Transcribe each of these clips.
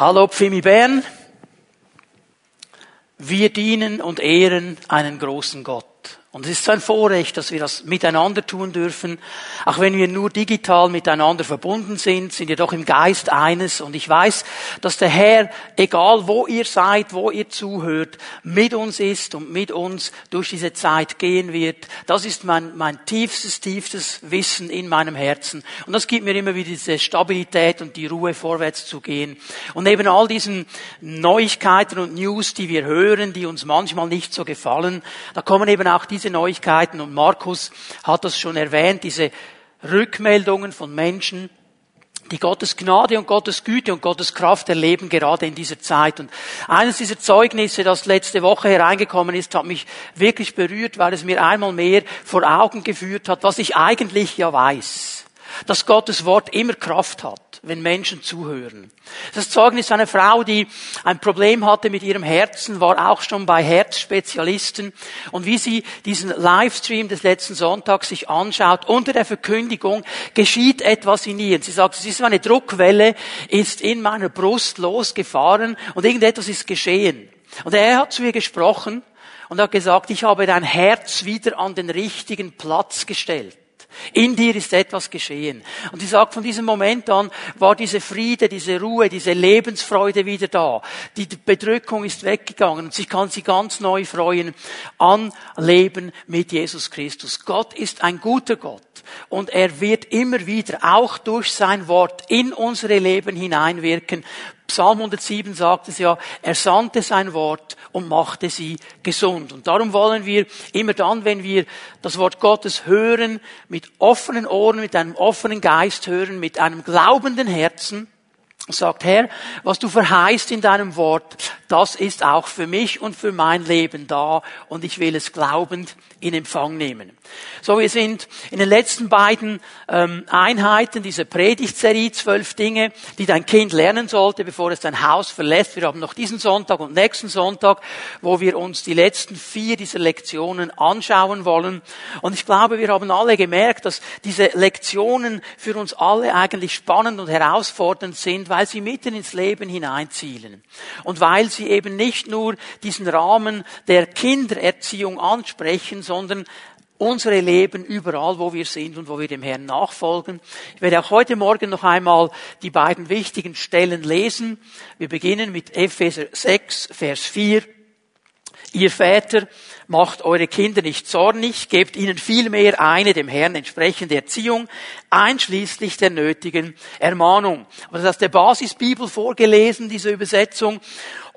Hallo Pfimi Bern. Wir dienen und ehren einen großen Gott. Und es ist so ein Vorrecht, dass wir das miteinander tun dürfen. Auch wenn wir nur digital miteinander verbunden sind, sind wir doch im Geist eines. Und ich weiß, dass der Herr, egal wo ihr seid, wo ihr zuhört, mit uns ist und mit uns durch diese Zeit gehen wird. Das ist mein, mein tiefstes, tiefstes Wissen in meinem Herzen. Und das gibt mir immer wieder diese Stabilität und die Ruhe, vorwärts zu gehen. Und neben all diesen Neuigkeiten und News, die wir hören, die uns manchmal nicht so gefallen, da kommen eben auch diese diese Neuigkeiten und Markus hat das schon erwähnt, diese Rückmeldungen von Menschen, die Gottes Gnade und Gottes Güte und Gottes Kraft erleben gerade in dieser Zeit. Und eines dieser Zeugnisse, das letzte Woche hereingekommen ist, hat mich wirklich berührt, weil es mir einmal mehr vor Augen geführt hat, was ich eigentlich ja weiß dass Gottes Wort immer Kraft hat, wenn Menschen zuhören. Das Zeugnis einer Frau, die ein Problem hatte mit ihrem Herzen, war auch schon bei Herzspezialisten. Und wie sie diesen Livestream des letzten Sonntags sich anschaut, unter der Verkündigung geschieht etwas in ihr. Sie sagt, es ist eine Druckwelle, ist in meiner Brust losgefahren und irgendetwas ist geschehen. Und er hat zu ihr gesprochen und hat gesagt, ich habe dein Herz wieder an den richtigen Platz gestellt. In dir ist etwas geschehen. Und sie sagt, von diesem Moment an war diese Friede, diese Ruhe, diese Lebensfreude wieder da. Die Bedrückung ist weggegangen und sie kann sich ganz neu freuen an Leben mit Jesus Christus. Gott ist ein guter Gott und er wird immer wieder auch durch sein Wort in unsere Leben hineinwirken. Psalm 107 sagt es ja, er sandte sein Wort und machte sie gesund. Und darum wollen wir immer dann, wenn wir das Wort Gottes hören, mit offenen Ohren, mit einem offenen Geist hören, mit einem glaubenden Herzen, sagt, Herr, was du verheißt in deinem Wort, das ist auch für mich und für mein Leben da und ich will es glaubend in Empfang nehmen. So, wir sind in den letzten beiden ähm, Einheiten dieser Predigtserie, zwölf Dinge, die dein Kind lernen sollte, bevor es dein Haus verlässt. Wir haben noch diesen Sonntag und nächsten Sonntag, wo wir uns die letzten vier dieser Lektionen anschauen wollen. Und ich glaube, wir haben alle gemerkt, dass diese Lektionen für uns alle eigentlich spannend und herausfordernd sind, weil sie mitten ins Leben hineinzielen. Und weil sie eben nicht nur diesen Rahmen der Kindererziehung ansprechen, sondern unsere Leben überall, wo wir sind und wo wir dem Herrn nachfolgen. Ich werde auch heute Morgen noch einmal die beiden wichtigen Stellen lesen. Wir beginnen mit Epheser 6, Vers 4. Ihr Väter, macht eure Kinder nicht zornig, gebt ihnen vielmehr eine dem Herrn entsprechende Erziehung, einschließlich der nötigen Ermahnung. Aber das ist aus der Basisbibel vorgelesen, diese Übersetzung.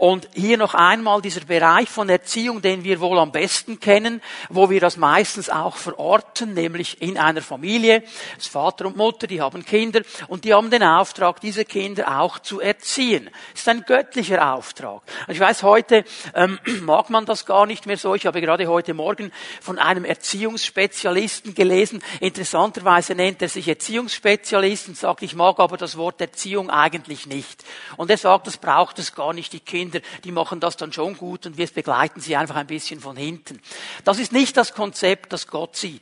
Und hier noch einmal dieser Bereich von Erziehung, den wir wohl am besten kennen, wo wir das meistens auch verorten, nämlich in einer Familie. Das Vater und Mutter, die haben Kinder und die haben den Auftrag, diese Kinder auch zu erziehen. Das ist ein göttlicher Auftrag. Ich weiß, heute ähm, mag man das gar nicht mehr so. Ich habe gerade heute Morgen von einem Erziehungsspezialisten gelesen. Interessanterweise nennt er sich Erziehungsspezialist und sagt, ich mag aber das Wort Erziehung eigentlich nicht. Und er sagt, das braucht es gar nicht. Die Kinder, die machen das dann schon gut und wir begleiten sie einfach ein bisschen von hinten. Das ist nicht das Konzept, das Gott sieht.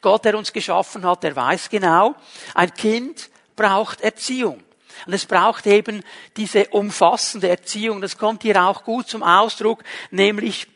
Gott, der uns geschaffen hat, der weiß genau, ein Kind braucht Erziehung. Und es braucht eben diese umfassende Erziehung. Das kommt hier auch gut zum Ausdruck, nämlich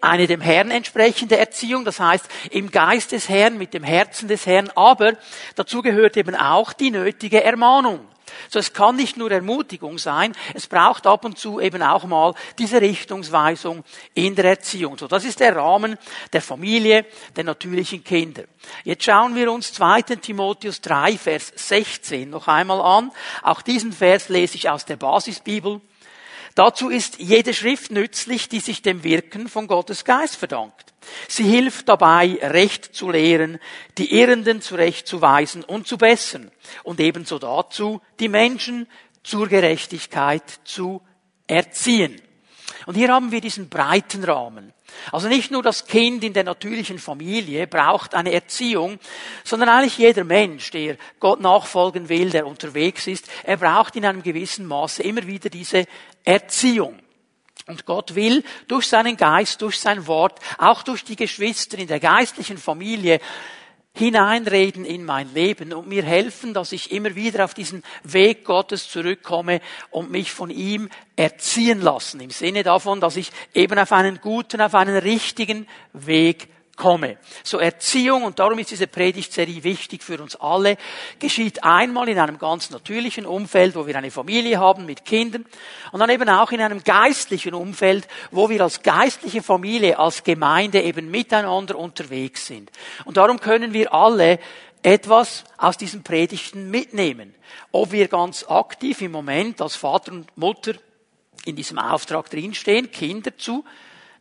eine dem Herrn entsprechende Erziehung, das heißt im Geist des Herrn, mit dem Herzen des Herrn, aber dazu gehört eben auch die nötige Ermahnung. So, es kann nicht nur Ermutigung sein, es braucht ab und zu eben auch mal diese Richtungsweisung in der Erziehung. So, das ist der Rahmen der Familie, der natürlichen Kinder. Jetzt schauen wir uns 2. Timotheus 3, Vers 16 noch einmal an. Auch diesen Vers lese ich aus der Basisbibel. Dazu ist jede Schrift nützlich, die sich dem Wirken von Gottes Geist verdankt. Sie hilft dabei, Recht zu lehren, die Irrenden zurechtzuweisen und zu bessern und ebenso dazu, die Menschen zur Gerechtigkeit zu erziehen. Und hier haben wir diesen breiten Rahmen. Also nicht nur das Kind in der natürlichen Familie braucht eine Erziehung, sondern eigentlich jeder Mensch, der Gott nachfolgen will, der unterwegs ist, er braucht in einem gewissen Maße immer wieder diese Erziehung. Und Gott will durch seinen Geist, durch sein Wort, auch durch die Geschwister in der geistlichen Familie hineinreden in mein Leben und mir helfen, dass ich immer wieder auf diesen Weg Gottes zurückkomme und mich von ihm erziehen lassen. Im Sinne davon, dass ich eben auf einen guten, auf einen richtigen Weg komme. So Erziehung, und darum ist diese Predigtserie wichtig für uns alle, geschieht einmal in einem ganz natürlichen Umfeld, wo wir eine Familie haben mit Kindern, und dann eben auch in einem geistlichen Umfeld, wo wir als geistliche Familie, als Gemeinde eben miteinander unterwegs sind. Und darum können wir alle etwas aus diesen Predigten mitnehmen. Ob wir ganz aktiv im Moment als Vater und Mutter in diesem Auftrag drinstehen, Kinder zu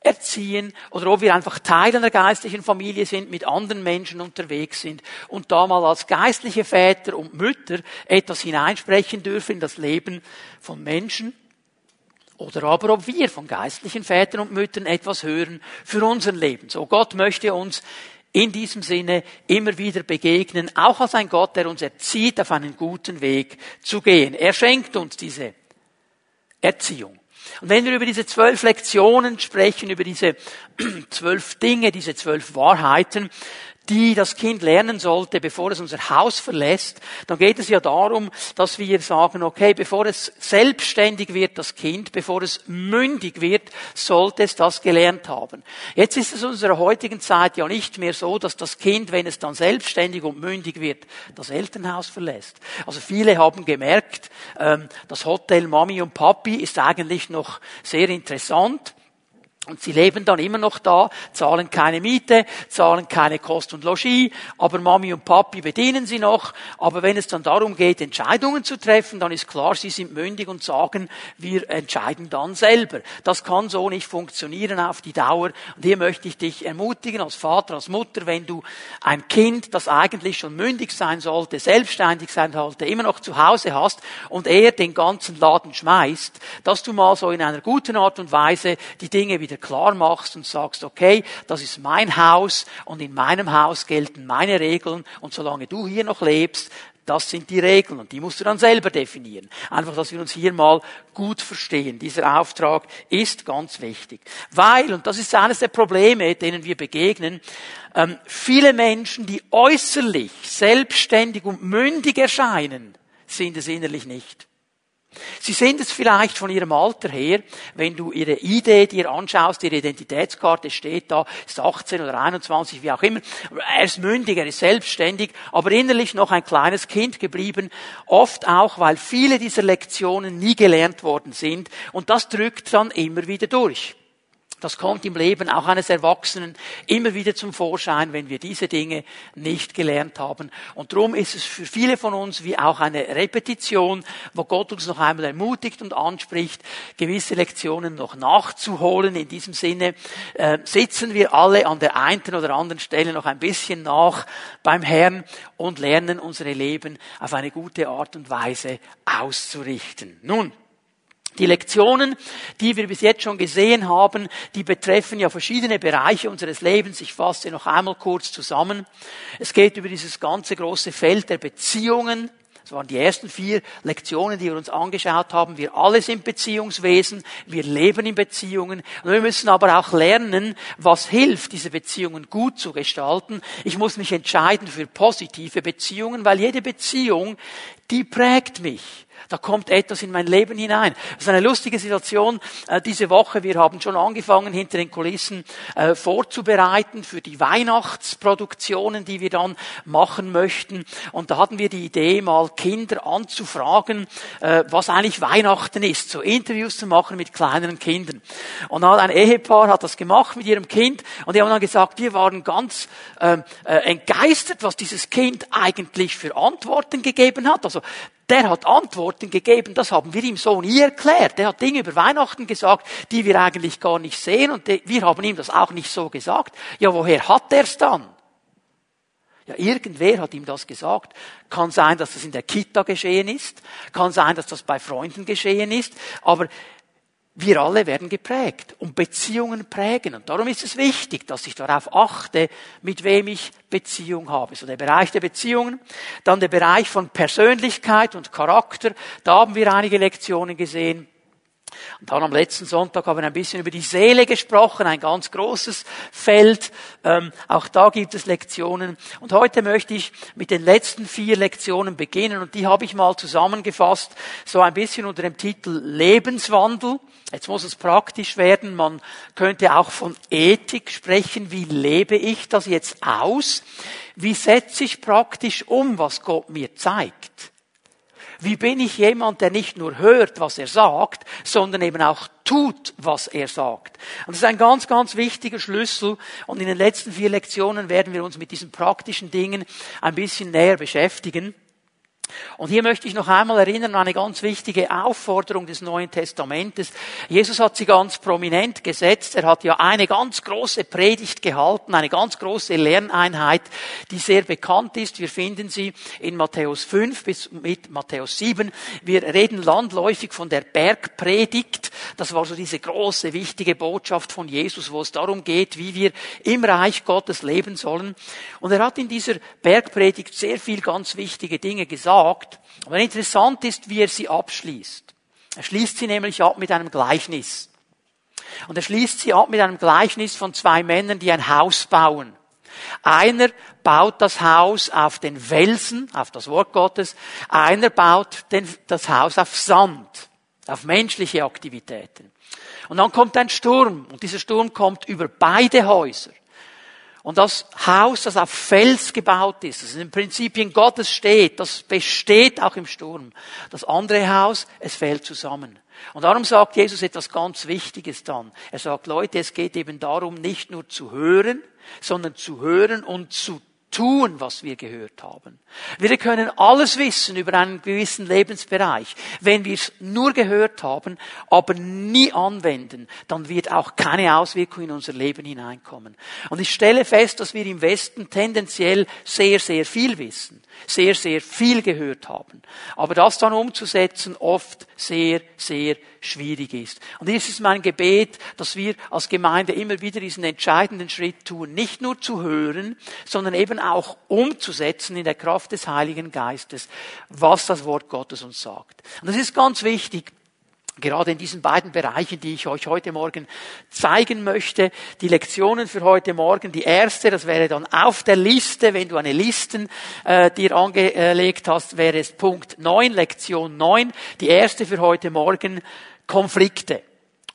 erziehen oder ob wir einfach Teil einer geistlichen Familie sind, mit anderen Menschen unterwegs sind und da mal als geistliche Väter und Mütter etwas hineinsprechen dürfen in das Leben von Menschen. Oder aber ob wir von geistlichen Vätern und Müttern etwas hören für unser Leben. So Gott möchte uns in diesem Sinne immer wieder begegnen, auch als ein Gott, der uns erzieht, auf einen guten Weg zu gehen. Er schenkt uns diese Erziehung. Und wenn wir über diese zwölf Lektionen sprechen, über diese zwölf Dinge, diese zwölf Wahrheiten, die das Kind lernen sollte, bevor es unser Haus verlässt, dann geht es ja darum, dass wir sagen, okay, bevor es selbstständig wird, das Kind, bevor es mündig wird, sollte es das gelernt haben. Jetzt ist es in unserer heutigen Zeit ja nicht mehr so, dass das Kind, wenn es dann selbstständig und mündig wird, das Elternhaus verlässt. Also viele haben gemerkt, ähm, das Hotel Mami und Papi ist eigentlich noch sehr interessant. Und sie leben dann immer noch da, zahlen keine Miete, zahlen keine Kost und Logis, aber Mami und Papi bedienen sie noch. Aber wenn es dann darum geht, Entscheidungen zu treffen, dann ist klar, sie sind mündig und sagen, wir entscheiden dann selber. Das kann so nicht funktionieren auf die Dauer. Und hier möchte ich dich ermutigen, als Vater, als Mutter, wenn du ein Kind, das eigentlich schon mündig sein sollte, selbstständig sein sollte, immer noch zu Hause hast und er den ganzen Laden schmeißt, dass du mal so in einer guten Art und Weise die Dinge wieder dir klar machst und sagst, okay, das ist mein Haus und in meinem Haus gelten meine Regeln und solange du hier noch lebst, das sind die Regeln und die musst du dann selber definieren. Einfach, dass wir uns hier mal gut verstehen. Dieser Auftrag ist ganz wichtig. Weil, und das ist eines der Probleme, denen wir begegnen, ähm, viele Menschen, die äußerlich selbstständig und mündig erscheinen, sind es innerlich nicht. Sie sind es vielleicht von ihrem Alter her, wenn du ihre Idee dir anschaust, ihre Identitätskarte steht da, ist 18 oder 21, wie auch immer. Er ist mündig, er ist selbstständig, aber innerlich noch ein kleines Kind geblieben. Oft auch, weil viele dieser Lektionen nie gelernt worden sind. Und das drückt dann immer wieder durch. Das kommt im Leben auch eines Erwachsenen immer wieder zum Vorschein, wenn wir diese Dinge nicht gelernt haben. Und darum ist es für viele von uns wie auch eine Repetition, wo Gott uns noch einmal ermutigt und anspricht, gewisse Lektionen noch nachzuholen. In diesem Sinne äh, sitzen wir alle an der einen oder anderen Stelle noch ein bisschen nach beim Herrn und lernen unsere Leben auf eine gute Art und Weise auszurichten. Nun, die Lektionen, die wir bis jetzt schon gesehen haben, die betreffen ja verschiedene Bereiche unseres Lebens. Ich fasse noch einmal kurz zusammen. Es geht über dieses ganze große Feld der Beziehungen. Das waren die ersten vier Lektionen, die wir uns angeschaut haben. Wir alle sind Beziehungswesen. Wir leben in Beziehungen. Und wir müssen aber auch lernen, was hilft, diese Beziehungen gut zu gestalten. Ich muss mich entscheiden für positive Beziehungen, weil jede Beziehung, die prägt mich. Da kommt etwas in mein Leben hinein. Das ist eine lustige Situation äh, diese Woche. Wir haben schon angefangen, hinter den Kulissen äh, vorzubereiten für die Weihnachtsproduktionen, die wir dann machen möchten. Und da hatten wir die Idee, mal Kinder anzufragen, äh, was eigentlich Weihnachten ist, so Interviews zu machen mit kleineren Kindern. Und dann ein Ehepaar hat das gemacht mit ihrem Kind und die haben dann gesagt, wir waren ganz ähm, äh, entgeistert, was dieses Kind eigentlich für Antworten gegeben hat. Also der hat Antworten gegeben, das haben wir ihm so nie erklärt. Der hat Dinge über Weihnachten gesagt, die wir eigentlich gar nicht sehen und wir haben ihm das auch nicht so gesagt. Ja, woher hat er's dann? Ja, irgendwer hat ihm das gesagt. Kann sein, dass das in der Kita geschehen ist. Kann sein, dass das bei Freunden geschehen ist. Aber wir alle werden geprägt und Beziehungen prägen. Und darum ist es wichtig, dass ich darauf achte, mit wem ich Beziehung habe. So der Bereich der Beziehungen. Dann der Bereich von Persönlichkeit und Charakter. Da haben wir einige Lektionen gesehen. Und dann am letzten Sonntag haben wir ein bisschen über die Seele gesprochen, ein ganz großes Feld. Ähm, auch da gibt es Lektionen. Und heute möchte ich mit den letzten vier Lektionen beginnen. Und die habe ich mal zusammengefasst, so ein bisschen unter dem Titel Lebenswandel. Jetzt muss es praktisch werden. Man könnte auch von Ethik sprechen. Wie lebe ich das jetzt aus? Wie setze ich praktisch um, was Gott mir zeigt? Wie bin ich jemand, der nicht nur hört, was er sagt, sondern eben auch tut, was er sagt? Und das ist ein ganz, ganz wichtiger Schlüssel. Und in den letzten vier Lektionen werden wir uns mit diesen praktischen Dingen ein bisschen näher beschäftigen. Und hier möchte ich noch einmal erinnern an eine ganz wichtige Aufforderung des Neuen Testamentes. Jesus hat sie ganz prominent gesetzt. Er hat ja eine ganz große Predigt gehalten, eine ganz große Lerneinheit, die sehr bekannt ist. Wir finden sie in Matthäus 5 bis mit Matthäus 7. Wir reden landläufig von der Bergpredigt. Das war so diese große, wichtige Botschaft von Jesus, wo es darum geht, wie wir im Reich Gottes leben sollen. Und er hat in dieser Bergpredigt sehr viel ganz wichtige Dinge gesagt sagt. Aber interessant ist, wie er sie abschließt. Er schließt sie nämlich ab mit einem Gleichnis. Und er schließt sie ab mit einem Gleichnis von zwei Männern, die ein Haus bauen. Einer baut das Haus auf den Felsen, auf das Wort Gottes. Einer baut den, das Haus auf Sand, auf menschliche Aktivitäten. Und dann kommt ein Sturm. Und dieser Sturm kommt über beide Häuser. Und das Haus, das auf Fels gebaut ist, das in den Prinzipien Gottes steht, das besteht auch im Sturm. Das andere Haus, es fällt zusammen. Und darum sagt Jesus etwas ganz Wichtiges dann. Er sagt, Leute, es geht eben darum, nicht nur zu hören, sondern zu hören und zu tun, was wir gehört haben. Wir können alles wissen über einen gewissen Lebensbereich. Wenn wir es nur gehört haben, aber nie anwenden, dann wird auch keine Auswirkung in unser Leben hineinkommen. Und ich stelle fest, dass wir im Westen tendenziell sehr, sehr viel wissen, sehr, sehr viel gehört haben. Aber das dann umzusetzen oft sehr, sehr schwierig ist. Und dies ist mein Gebet, dass wir als Gemeinde immer wieder diesen entscheidenden Schritt tun, nicht nur zu hören, sondern eben auch umzusetzen in der Kraft des Heiligen Geistes, was das Wort Gottes uns sagt. Und das ist ganz wichtig. Gerade in diesen beiden Bereichen, die ich euch heute Morgen zeigen möchte, die Lektionen für heute Morgen. Die erste, das wäre dann auf der Liste, wenn du eine Listen äh, dir angelegt hast, wäre es Punkt 9, Lektion 9. Die erste für heute Morgen, Konflikte.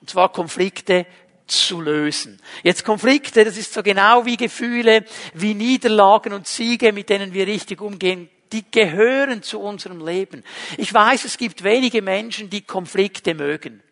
Und zwar Konflikte zu lösen. Jetzt Konflikte, das ist so genau wie Gefühle, wie Niederlagen und Siege, mit denen wir richtig umgehen die gehören zu unserem Leben. Ich weiß, es gibt wenige Menschen, die Konflikte mögen.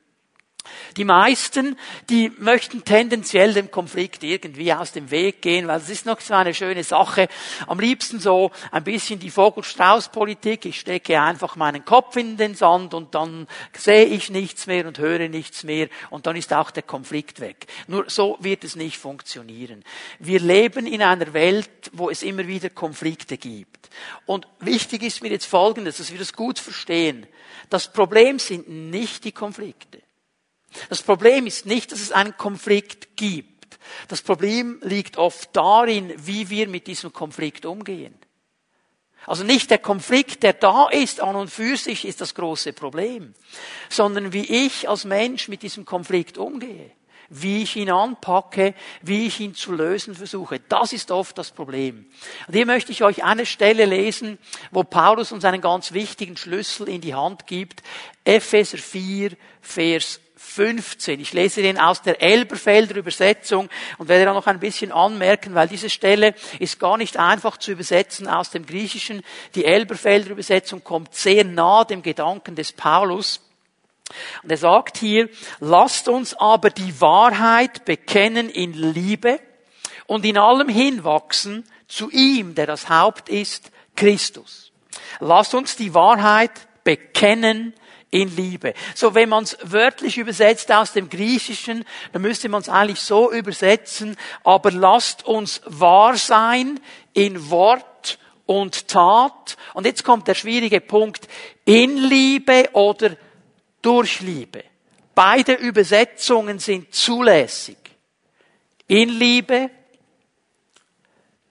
Die meisten, die möchten tendenziell dem Konflikt irgendwie aus dem Weg gehen, weil es ist noch so eine schöne Sache. Am liebsten so ein bisschen die Vogel-Strauß-Politik. Ich stecke einfach meinen Kopf in den Sand und dann sehe ich nichts mehr und höre nichts mehr und dann ist auch der Konflikt weg. Nur so wird es nicht funktionieren. Wir leben in einer Welt, wo es immer wieder Konflikte gibt. Und wichtig ist mir jetzt Folgendes, dass wir das gut verstehen. Das Problem sind nicht die Konflikte. Das Problem ist nicht, dass es einen Konflikt gibt. Das Problem liegt oft darin, wie wir mit diesem Konflikt umgehen. Also nicht der Konflikt, der da ist, an und für sich ist das große Problem, sondern wie ich als Mensch mit diesem Konflikt umgehe, wie ich ihn anpacke, wie ich ihn zu lösen versuche. Das ist oft das Problem. Und hier möchte ich euch eine Stelle lesen, wo Paulus uns einen ganz wichtigen Schlüssel in die Hand gibt. Epheser 4, Vers 15. Ich lese den aus der Elberfelder Übersetzung und werde da noch ein bisschen anmerken, weil diese Stelle ist gar nicht einfach zu übersetzen aus dem Griechischen. Die Elberfelder Übersetzung kommt sehr nah dem Gedanken des Paulus. Und er sagt hier, lasst uns aber die Wahrheit bekennen in Liebe und in allem hinwachsen zu ihm, der das Haupt ist, Christus. Lasst uns die Wahrheit bekennen in Liebe. So, wenn man es wörtlich übersetzt aus dem Griechischen, dann müsste man es eigentlich so übersetzen, aber lasst uns wahr sein in Wort und Tat. Und jetzt kommt der schwierige Punkt, in Liebe oder durch Liebe. Beide Übersetzungen sind zulässig. In Liebe,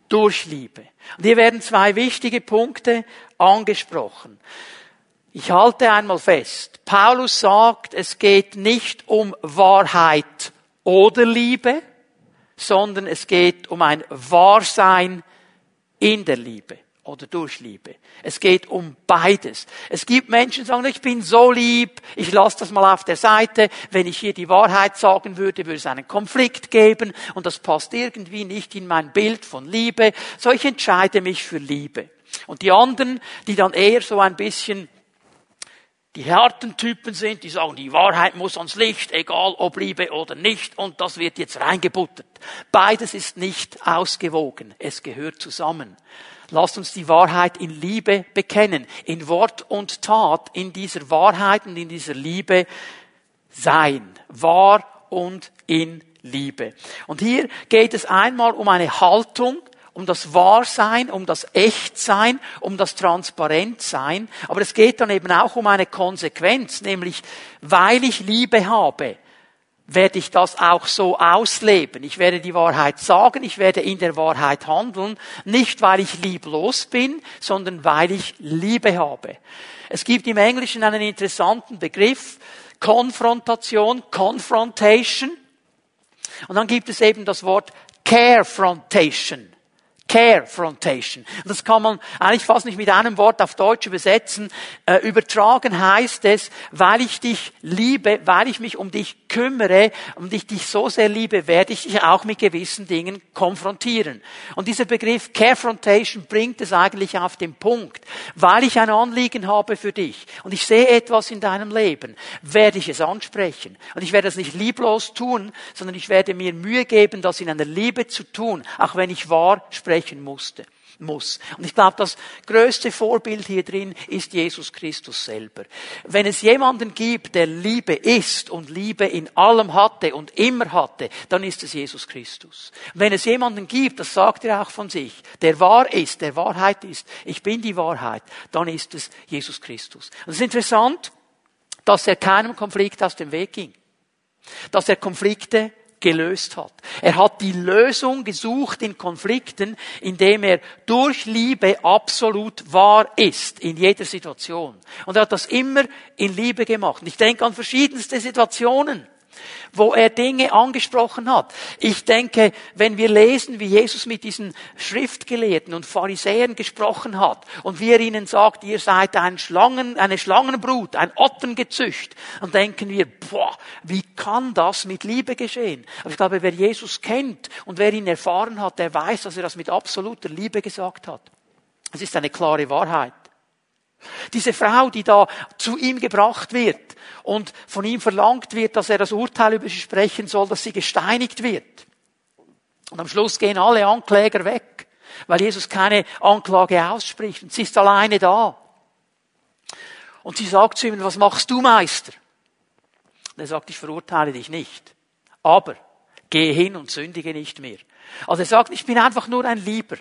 durch Liebe. Und hier werden zwei wichtige Punkte angesprochen. Ich halte einmal fest. Paulus sagt, es geht nicht um Wahrheit oder Liebe, sondern es geht um ein Wahrsein in der Liebe oder durch Liebe. Es geht um beides. Es gibt Menschen, die sagen, ich bin so lieb, ich lasse das mal auf der Seite. Wenn ich hier die Wahrheit sagen würde, würde es einen Konflikt geben und das passt irgendwie nicht in mein Bild von Liebe. So ich entscheide mich für Liebe. Und die anderen, die dann eher so ein bisschen die harten Typen sind, die sagen, die Wahrheit muss ans Licht, egal ob Liebe oder nicht, und das wird jetzt reingebuttert. Beides ist nicht ausgewogen, es gehört zusammen. Lasst uns die Wahrheit in Liebe bekennen, in Wort und Tat, in dieser Wahrheit und in dieser Liebe sein. Wahr und in Liebe. Und hier geht es einmal um eine Haltung, um das Wahrsein, um das Echtsein, um das Transparentsein. Aber es geht dann eben auch um eine Konsequenz, nämlich weil ich Liebe habe, werde ich das auch so ausleben. Ich werde die Wahrheit sagen, ich werde in der Wahrheit handeln, nicht weil ich lieblos bin, sondern weil ich Liebe habe. Es gibt im Englischen einen interessanten Begriff, Konfrontation, Confrontation. Und dann gibt es eben das Wort Carefrontation. Carefrontation. Und das kann man eigentlich fast nicht mit einem Wort auf Deutsch übersetzen. Äh, übertragen heißt es, weil ich dich liebe, weil ich mich um dich kümmere, um dich dich so sehr liebe, werde ich dich auch mit gewissen Dingen konfrontieren. Und dieser Begriff Carefrontation bringt es eigentlich auf den Punkt. Weil ich ein Anliegen habe für dich und ich sehe etwas in deinem Leben, werde ich es ansprechen. Und ich werde es nicht lieblos tun, sondern ich werde mir Mühe geben, das in einer Liebe zu tun, auch wenn ich wahr spreche sprechen musste, muss. Und ich glaube, das größte Vorbild hier drin ist Jesus Christus selber. Wenn es jemanden gibt, der Liebe ist und Liebe in allem hatte und immer hatte, dann ist es Jesus Christus. Wenn es jemanden gibt, das sagt er auch von sich, der wahr ist, der Wahrheit ist, ich bin die Wahrheit, dann ist es Jesus Christus. Und es ist interessant, dass er keinem Konflikt aus dem Weg ging. Dass er Konflikte gelöst hat. Er hat die Lösung gesucht in Konflikten, indem er durch Liebe absolut wahr ist in jeder Situation. Und er hat das immer in Liebe gemacht. Und ich denke an verschiedenste Situationen wo er Dinge angesprochen hat. Ich denke, wenn wir lesen, wie Jesus mit diesen Schriftgelehrten und Pharisäern gesprochen hat und wie er ihnen sagt, ihr seid ein Schlangen, eine Schlangenbrut, ein Ottengezücht, dann denken wir, boah, wie kann das mit Liebe geschehen? Aber ich glaube, wer Jesus kennt und wer ihn erfahren hat, der weiß, dass er das mit absoluter Liebe gesagt hat. Es ist eine klare Wahrheit. Diese Frau, die da zu ihm gebracht wird und von ihm verlangt wird, dass er das Urteil über sie sprechen soll, dass sie gesteinigt wird. Und am Schluss gehen alle Ankläger weg, weil Jesus keine Anklage ausspricht und sie ist alleine da. Und sie sagt zu ihm, was machst du, Meister? Und er sagt, ich verurteile dich nicht. Aber gehe hin und sündige nicht mehr. Also er sagt, ich bin einfach nur ein Lieber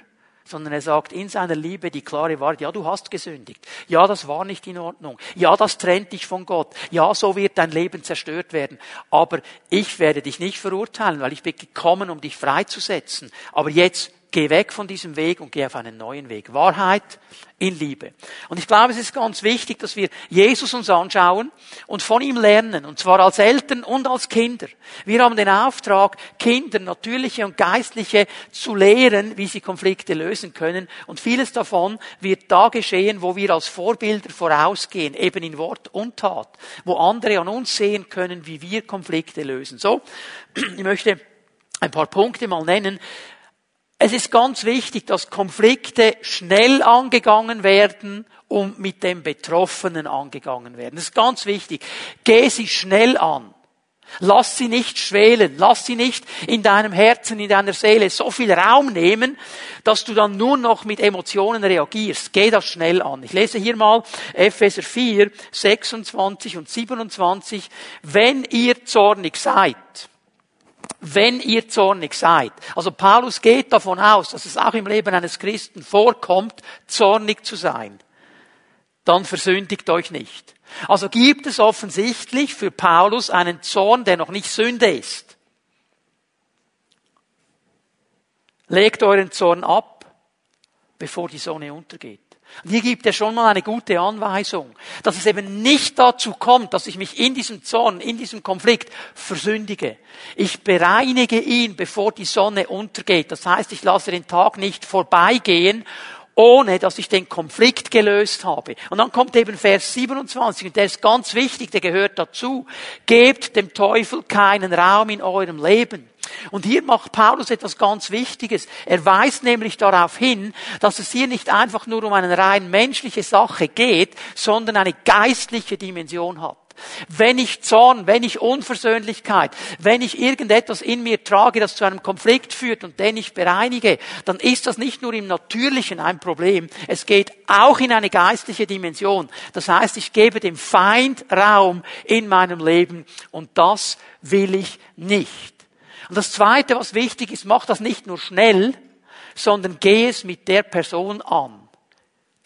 sondern er sagt in seiner Liebe die klare Wahrheit, ja, du hast gesündigt. Ja, das war nicht in Ordnung. Ja, das trennt dich von Gott. Ja, so wird dein Leben zerstört werden. Aber ich werde dich nicht verurteilen, weil ich bin gekommen, um dich freizusetzen. Aber jetzt geh weg von diesem Weg und geh auf einen neuen Weg. Wahrheit in Liebe. Und ich glaube, es ist ganz wichtig, dass wir Jesus uns anschauen und von ihm lernen, und zwar als Eltern und als Kinder. Wir haben den Auftrag, Kinder, natürliche und geistliche, zu lehren, wie sie Konflikte lösen können. Und vieles davon wird da geschehen, wo wir als Vorbilder vorausgehen, eben in Wort und Tat, wo andere an uns sehen können, wie wir Konflikte lösen. So, ich möchte ein paar Punkte mal nennen, es ist ganz wichtig, dass Konflikte schnell angegangen werden und mit dem Betroffenen angegangen werden. Das ist ganz wichtig. Geh sie schnell an. Lass sie nicht schwelen. Lass sie nicht in deinem Herzen, in deiner Seele so viel Raum nehmen, dass du dann nur noch mit Emotionen reagierst. Geh das schnell an. Ich lese hier mal Epheser 4, 26 und 27. Wenn ihr zornig seid, wenn ihr zornig seid. Also Paulus geht davon aus, dass es auch im Leben eines Christen vorkommt, zornig zu sein. Dann versündigt euch nicht. Also gibt es offensichtlich für Paulus einen Zorn, der noch nicht Sünde ist. Legt euren Zorn ab, bevor die Sonne untergeht. Und hier gibt er schon mal eine gute Anweisung, dass es eben nicht dazu kommt, dass ich mich in diesem Zorn, in diesem Konflikt versündige. Ich bereinige ihn, bevor die Sonne untergeht. Das heißt, ich lasse den Tag nicht vorbeigehen, ohne dass ich den Konflikt gelöst habe. Und dann kommt eben Vers 27, und der ist ganz wichtig, der gehört dazu. Gebt dem Teufel keinen Raum in eurem Leben. Und hier macht Paulus etwas ganz Wichtiges. Er weist nämlich darauf hin, dass es hier nicht einfach nur um eine rein menschliche Sache geht, sondern eine geistliche Dimension hat. Wenn ich Zorn, wenn ich Unversöhnlichkeit, wenn ich irgendetwas in mir trage, das zu einem Konflikt führt und den ich bereinige, dann ist das nicht nur im Natürlichen ein Problem. Es geht auch in eine geistliche Dimension. Das heißt, ich gebe dem Feind Raum in meinem Leben und das will ich nicht. Und das Zweite, was wichtig ist, mach das nicht nur schnell, sondern geh es mit der Person an,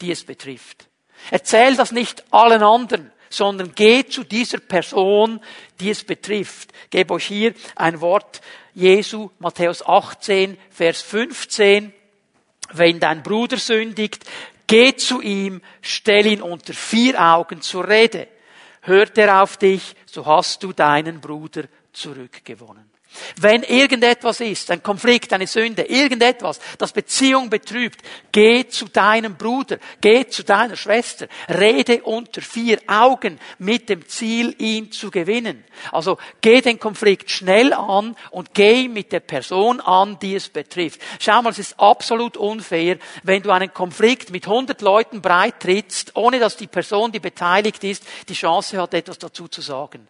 die es betrifft. Erzähl das nicht allen anderen, sondern geh zu dieser Person, die es betrifft. Ich gebe euch hier ein Wort Jesu, Matthäus 18, Vers 15. Wenn dein Bruder sündigt, geh zu ihm, stell ihn unter vier Augen zur Rede. Hört er auf dich, so hast du deinen Bruder zurückgewonnen. Wenn irgendetwas ist, ein Konflikt, eine Sünde, irgendetwas, das Beziehung betrübt, geh zu deinem Bruder, geh zu deiner Schwester, rede unter vier Augen mit dem Ziel, ihn zu gewinnen. Also geh den Konflikt schnell an und geh mit der Person an, die es betrifft. Schau mal, es ist absolut unfair, wenn du einen Konflikt mit 100 Leuten breit trittst, ohne dass die Person, die beteiligt ist, die Chance hat, etwas dazu zu sagen.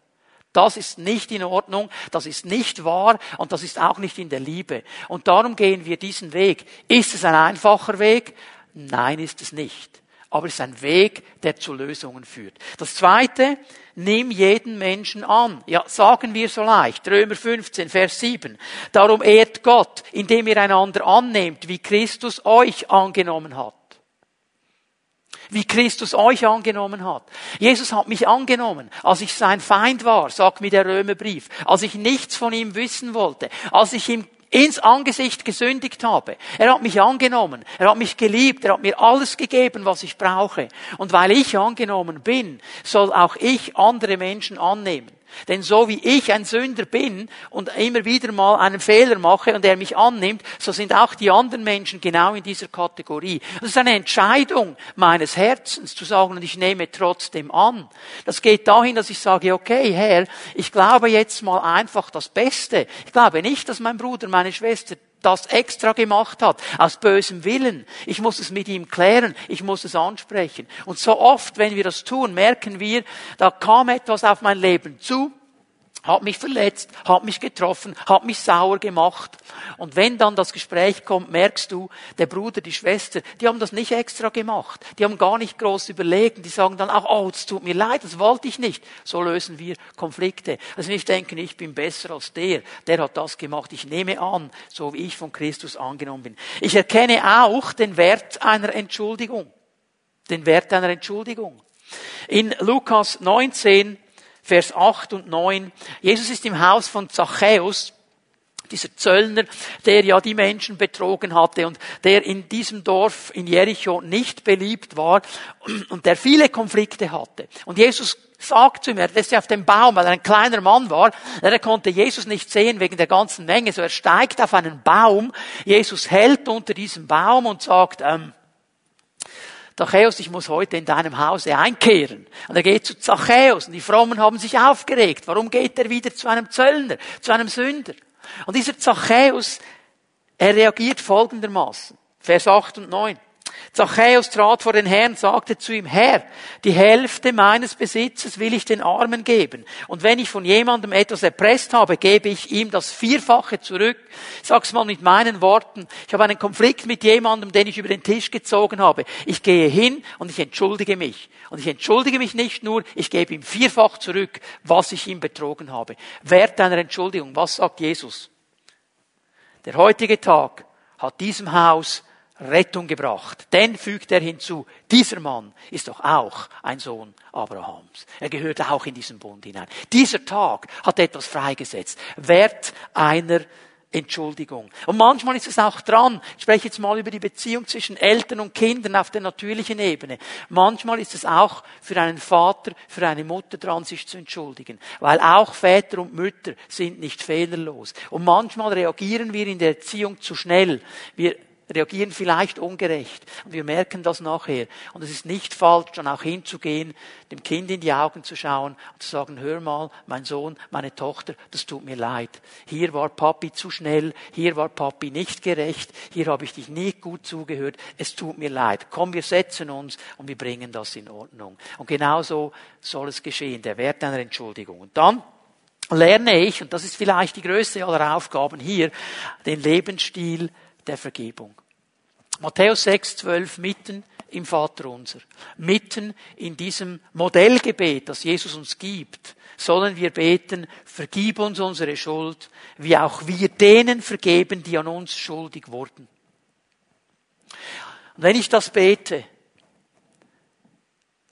Das ist nicht in Ordnung, das ist nicht wahr und das ist auch nicht in der Liebe. Und darum gehen wir diesen Weg. Ist es ein einfacher Weg? Nein, ist es nicht. Aber es ist ein Weg, der zu Lösungen führt. Das zweite, nimm jeden Menschen an. Ja, sagen wir so leicht. Römer 15, Vers 7. Darum ehrt Gott, indem ihr einander annehmt, wie Christus euch angenommen hat wie Christus euch angenommen hat. Jesus hat mich angenommen, als ich sein Feind war, sagt mir der Römerbrief, als ich nichts von ihm wissen wollte, als ich ihm ins Angesicht gesündigt habe. Er hat mich angenommen, er hat mich geliebt, er hat mir alles gegeben, was ich brauche. Und weil ich angenommen bin, soll auch ich andere Menschen annehmen. Denn so wie ich ein Sünder bin und immer wieder mal einen Fehler mache und er mich annimmt, so sind auch die anderen Menschen genau in dieser Kategorie. Das ist eine Entscheidung meines Herzens zu sagen, und ich nehme trotzdem an. Das geht dahin, dass ich sage, okay, Herr, ich glaube jetzt mal einfach das Beste. Ich glaube nicht, dass mein Bruder, meine Schwester das extra gemacht hat, aus bösem Willen. Ich muss es mit ihm klären, ich muss es ansprechen. Und so oft, wenn wir das tun, merken wir, da kam etwas auf mein Leben zu, hat mich verletzt, hat mich getroffen, hat mich sauer gemacht. Und wenn dann das Gespräch kommt, merkst du, der Bruder, die Schwester, die haben das nicht extra gemacht. Die haben gar nicht groß überlegt. Die sagen dann auch, oh, es tut mir leid, das wollte ich nicht. So lösen wir Konflikte. Also nicht denken, ich bin besser als der, der hat das gemacht. Ich nehme an, so wie ich von Christus angenommen bin. Ich erkenne auch den Wert einer Entschuldigung. Den Wert einer Entschuldigung. In Lukas 19, Vers 8 und 9. Jesus ist im Haus von Zachäus, dieser Zöllner, der ja die Menschen betrogen hatte und der in diesem Dorf in Jericho nicht beliebt war und der viele Konflikte hatte. Und Jesus sagt zu ihm, er ist ja auf dem Baum, weil er ein kleiner Mann war, er konnte Jesus nicht sehen wegen der ganzen Menge, so er steigt auf einen Baum, Jesus hält unter diesem Baum und sagt, ähm, Zachäus, ich muss heute in deinem Hause einkehren. Und er geht zu Zachäus und die Frommen haben sich aufgeregt. Warum geht er wieder zu einem Zöllner, zu einem Sünder? Und dieser Zachäus, er reagiert folgendermaßen. Vers 8 und 9. Zachäus trat vor den Herrn, sagte zu ihm, Herr, die Hälfte meines Besitzes will ich den Armen geben. Und wenn ich von jemandem etwas erpresst habe, gebe ich ihm das Vierfache zurück. Ich sag's mal mit meinen Worten. Ich habe einen Konflikt mit jemandem, den ich über den Tisch gezogen habe. Ich gehe hin und ich entschuldige mich. Und ich entschuldige mich nicht nur, ich gebe ihm vierfach zurück, was ich ihm betrogen habe. Wert einer Entschuldigung. Was sagt Jesus? Der heutige Tag hat diesem Haus Rettung gebracht. Denn fügt er hinzu, dieser Mann ist doch auch ein Sohn Abrahams. Er gehört auch in diesen Bund hinein. Dieser Tag hat etwas freigesetzt. Wert einer Entschuldigung. Und manchmal ist es auch dran, ich spreche jetzt mal über die Beziehung zwischen Eltern und Kindern auf der natürlichen Ebene. Manchmal ist es auch für einen Vater, für eine Mutter dran, sich zu entschuldigen. Weil auch Väter und Mütter sind nicht fehlerlos. Und manchmal reagieren wir in der Erziehung zu schnell. Wir reagieren vielleicht ungerecht. Und wir merken das nachher. Und es ist nicht falsch, dann auch hinzugehen, dem Kind in die Augen zu schauen und zu sagen, hör mal, mein Sohn, meine Tochter, das tut mir leid. Hier war Papi zu schnell, hier war Papi nicht gerecht, hier habe ich dich nicht gut zugehört, es tut mir leid. Komm, wir setzen uns und wir bringen das in Ordnung. Und genauso soll es geschehen, der Wert einer Entschuldigung. Und dann lerne ich, und das ist vielleicht die größte aller Aufgaben hier, den Lebensstil der Vergebung. Matthäus 6, 12, mitten im Vaterunser, mitten in diesem Modellgebet, das Jesus uns gibt, sollen wir beten, vergib uns unsere Schuld, wie auch wir denen vergeben, die an uns schuldig wurden. Und wenn ich das bete,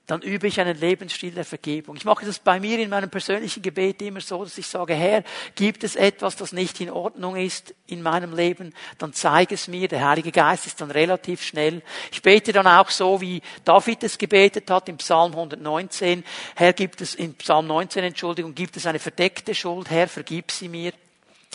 dann übe ich einen Lebensstil der Vergebung. Ich mache das bei mir in meinem persönlichen Gebet immer so, dass ich sage, Herr, gibt es etwas, das nicht in Ordnung ist in meinem Leben, dann zeige es mir. Der Heilige Geist ist dann relativ schnell. Ich bete dann auch so, wie David es gebetet hat im Psalm 119. Herr, gibt es, im Psalm 19, Entschuldigung, gibt es eine verdeckte Schuld? Herr, vergib sie mir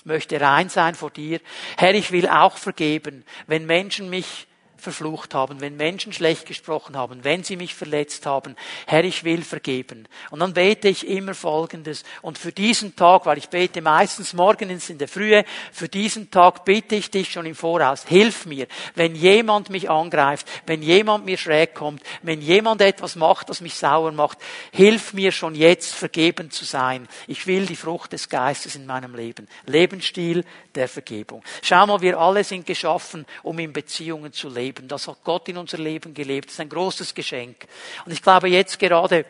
möchte rein sein vor dir. Herr, ich will auch vergeben, wenn Menschen mich verflucht haben, wenn Menschen schlecht gesprochen haben, wenn sie mich verletzt haben. Herr, ich will vergeben. Und dann bete ich immer Folgendes. Und für diesen Tag, weil ich bete meistens morgens in der Frühe, für diesen Tag bitte ich dich schon im Voraus. Hilf mir, wenn jemand mich angreift, wenn jemand mir schräg kommt, wenn jemand etwas macht, das mich sauer macht. Hilf mir schon jetzt vergeben zu sein. Ich will die Frucht des Geistes in meinem Leben. Lebensstil der Vergebung. Schau mal, wir alle sind geschaffen, um in Beziehungen zu leben leben. Das hat Gott in unser Leben gelebt. Das ist ein großes Geschenk. Und ich glaube jetzt gerade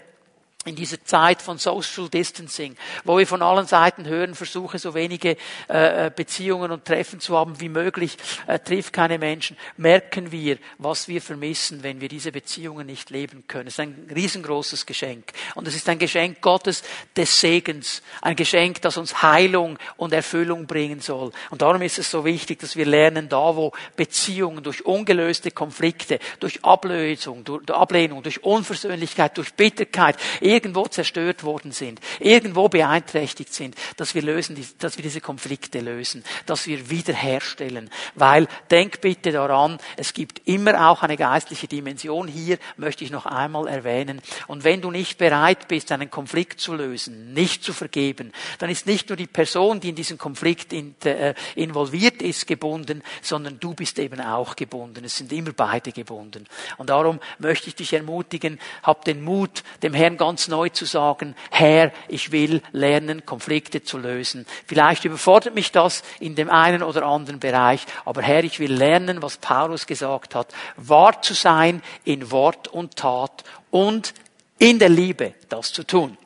in dieser Zeit von Social Distancing, wo wir von allen Seiten hören, versuche so wenige äh, äh, Beziehungen und Treffen zu haben wie möglich, äh, trifft keine Menschen, merken wir, was wir vermissen, wenn wir diese Beziehungen nicht leben können. Es ist ein riesengroßes Geschenk. Und es ist ein Geschenk Gottes des Segens, ein Geschenk, das uns Heilung und Erfüllung bringen soll. Und darum ist es so wichtig, dass wir lernen, da wo Beziehungen durch ungelöste Konflikte, durch Ablösung, durch Ablehnung, durch Unversöhnlichkeit, durch Bitterkeit, irgendwo zerstört worden sind, irgendwo beeinträchtigt sind, dass wir lösen, dass wir diese Konflikte lösen, dass wir wiederherstellen. Weil, denk bitte daran, es gibt immer auch eine geistliche Dimension. Hier möchte ich noch einmal erwähnen. Und wenn du nicht bereit bist, einen Konflikt zu lösen, nicht zu vergeben, dann ist nicht nur die Person, die in diesen Konflikt äh, involviert ist, gebunden, sondern du bist eben auch gebunden. Es sind immer beide gebunden. Und darum möchte ich dich ermutigen, hab den Mut, dem Herrn ganz ganz neu zu sagen, Herr, ich will lernen, Konflikte zu lösen. Vielleicht überfordert mich das in dem einen oder anderen Bereich, aber Herr, ich will lernen, was Paulus gesagt hat, wahr zu sein in Wort und Tat und in der Liebe das zu tun.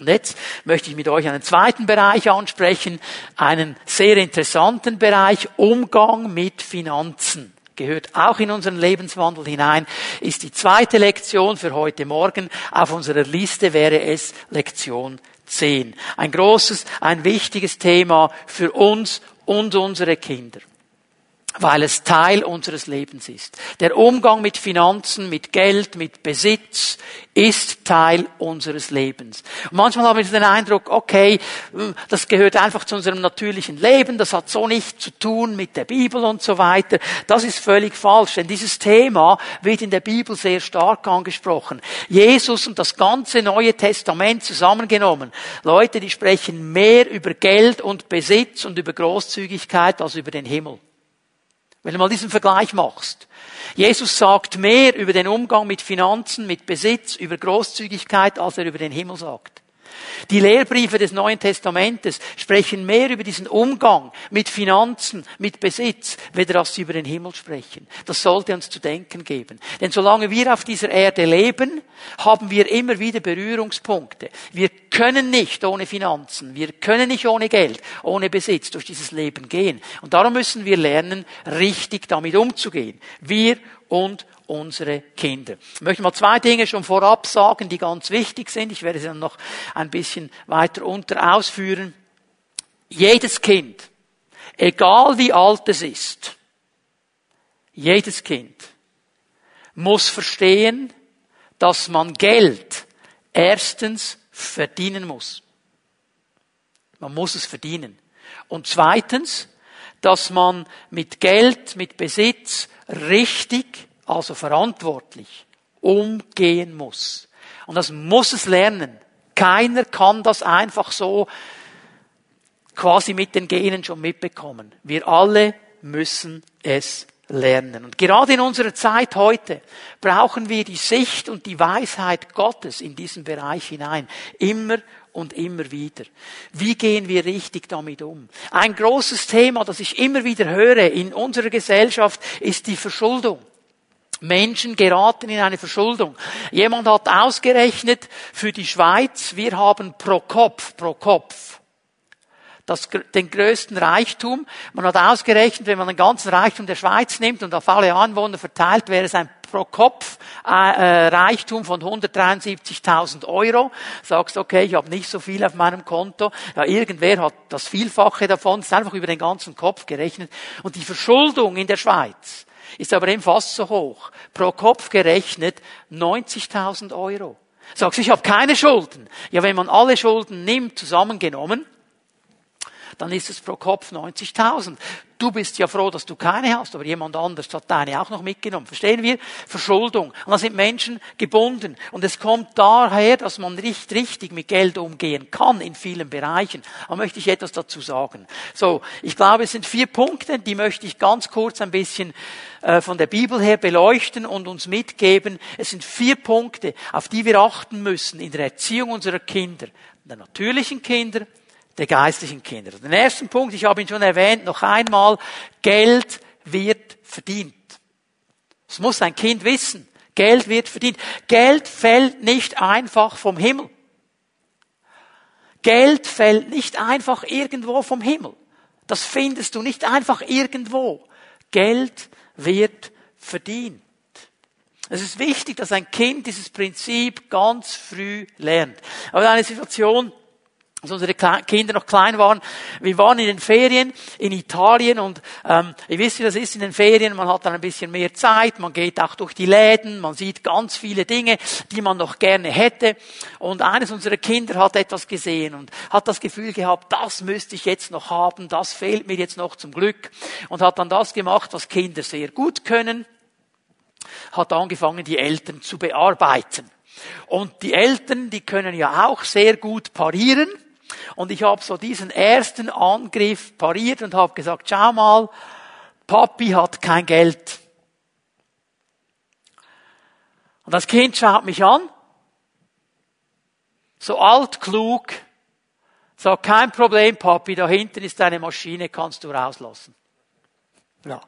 Und jetzt möchte ich mit euch einen zweiten Bereich ansprechen, einen sehr interessanten Bereich, Umgang mit Finanzen gehört auch in unseren Lebenswandel hinein, ist die zweite Lektion für heute Morgen. Auf unserer Liste wäre es Lektion 10. Ein großes, ein wichtiges Thema für uns und unsere Kinder weil es Teil unseres Lebens ist. Der Umgang mit Finanzen, mit Geld, mit Besitz ist Teil unseres Lebens. Und manchmal haben wir den Eindruck, okay, das gehört einfach zu unserem natürlichen Leben, das hat so nichts zu tun mit der Bibel und so weiter. Das ist völlig falsch, denn dieses Thema wird in der Bibel sehr stark angesprochen. Jesus und das ganze Neue Testament zusammengenommen. Leute, die sprechen mehr über Geld und Besitz und über Großzügigkeit als über den Himmel. Wenn du mal diesen Vergleich machst. Jesus sagt mehr über den Umgang mit Finanzen, mit Besitz, über Großzügigkeit, als er über den Himmel sagt. Die Lehrbriefe des Neuen Testamentes sprechen mehr über diesen Umgang mit Finanzen, mit Besitz, weder als sie über den Himmel sprechen. Das sollte uns zu denken geben. Denn solange wir auf dieser Erde leben, haben wir immer wieder Berührungspunkte. Wir können nicht ohne Finanzen, wir können nicht ohne Geld, ohne Besitz durch dieses Leben gehen. Und darum müssen wir lernen, richtig damit umzugehen. Wir und unsere Kinder. Ich möchte mal zwei Dinge schon vorab sagen, die ganz wichtig sind. Ich werde sie dann noch ein bisschen weiter unter ausführen. Jedes Kind egal wie alt es ist, jedes Kind muss verstehen, dass man Geld erstens verdienen muss. Man muss es verdienen. Und zweitens, dass man mit Geld, mit Besitz richtig, also verantwortlich umgehen muss. Und das muss es lernen. Keiner kann das einfach so quasi mit den Genen schon mitbekommen. Wir alle müssen es lernen. Und gerade in unserer Zeit heute brauchen wir die Sicht und die Weisheit Gottes in diesen Bereich hinein. Immer und immer wieder. Wie gehen wir richtig damit um? Ein großes Thema, das ich immer wieder höre in unserer Gesellschaft, ist die Verschuldung. Menschen geraten in eine Verschuldung. Jemand hat ausgerechnet für die Schweiz, wir haben pro Kopf, pro Kopf das, den größten Reichtum. Man hat ausgerechnet, wenn man den ganzen Reichtum der Schweiz nimmt und auf alle Anwohner verteilt, wäre es ein pro Kopf äh, äh Reichtum von 173.000 Euro. Sagst, okay, ich habe nicht so viel auf meinem Konto. Ja, irgendwer hat das Vielfache davon, ist einfach über den ganzen Kopf gerechnet. Und die Verschuldung in der Schweiz ist aber eben fast so hoch. Pro Kopf gerechnet 90.000 Euro. Sagst, ich habe keine Schulden. Ja, wenn man alle Schulden nimmt, zusammengenommen, dann ist es pro Kopf 90.000. Du bist ja froh, dass du keine hast, aber jemand anders hat deine auch noch mitgenommen. Verstehen wir? Verschuldung. Und da sind Menschen gebunden. Und es kommt daher, dass man nicht richtig mit Geld umgehen kann in vielen Bereichen. Da möchte ich etwas dazu sagen. So, ich glaube, es sind vier Punkte, die möchte ich ganz kurz ein bisschen äh, von der Bibel her beleuchten und uns mitgeben. Es sind vier Punkte, auf die wir achten müssen in der Erziehung unserer Kinder, der natürlichen Kinder, der geistlichen Kinder. Den ersten Punkt, ich habe ihn schon erwähnt, noch einmal, Geld wird verdient. Das muss ein Kind wissen. Geld wird verdient. Geld fällt nicht einfach vom Himmel. Geld fällt nicht einfach irgendwo vom Himmel. Das findest du nicht einfach irgendwo. Geld wird verdient. Es ist wichtig, dass ein Kind dieses Prinzip ganz früh lernt. Aber eine Situation, als unsere Kinder noch klein waren. Wir waren in den Ferien in Italien und ähm, ihr wisst, wie das ist in den Ferien. Man hat dann ein bisschen mehr Zeit, man geht auch durch die Läden, man sieht ganz viele Dinge, die man noch gerne hätte. Und eines unserer Kinder hat etwas gesehen und hat das Gefühl gehabt, das müsste ich jetzt noch haben, das fehlt mir jetzt noch zum Glück. Und hat dann das gemacht, was Kinder sehr gut können, hat angefangen, die Eltern zu bearbeiten. Und die Eltern, die können ja auch sehr gut parieren. Und ich habe so diesen ersten Angriff pariert und habe gesagt, schau mal, Papi hat kein Geld. Und das Kind schaut mich an, so alt, klug, sagt, kein Problem, Papi, da hinten ist deine Maschine, kannst du rauslassen. Ja.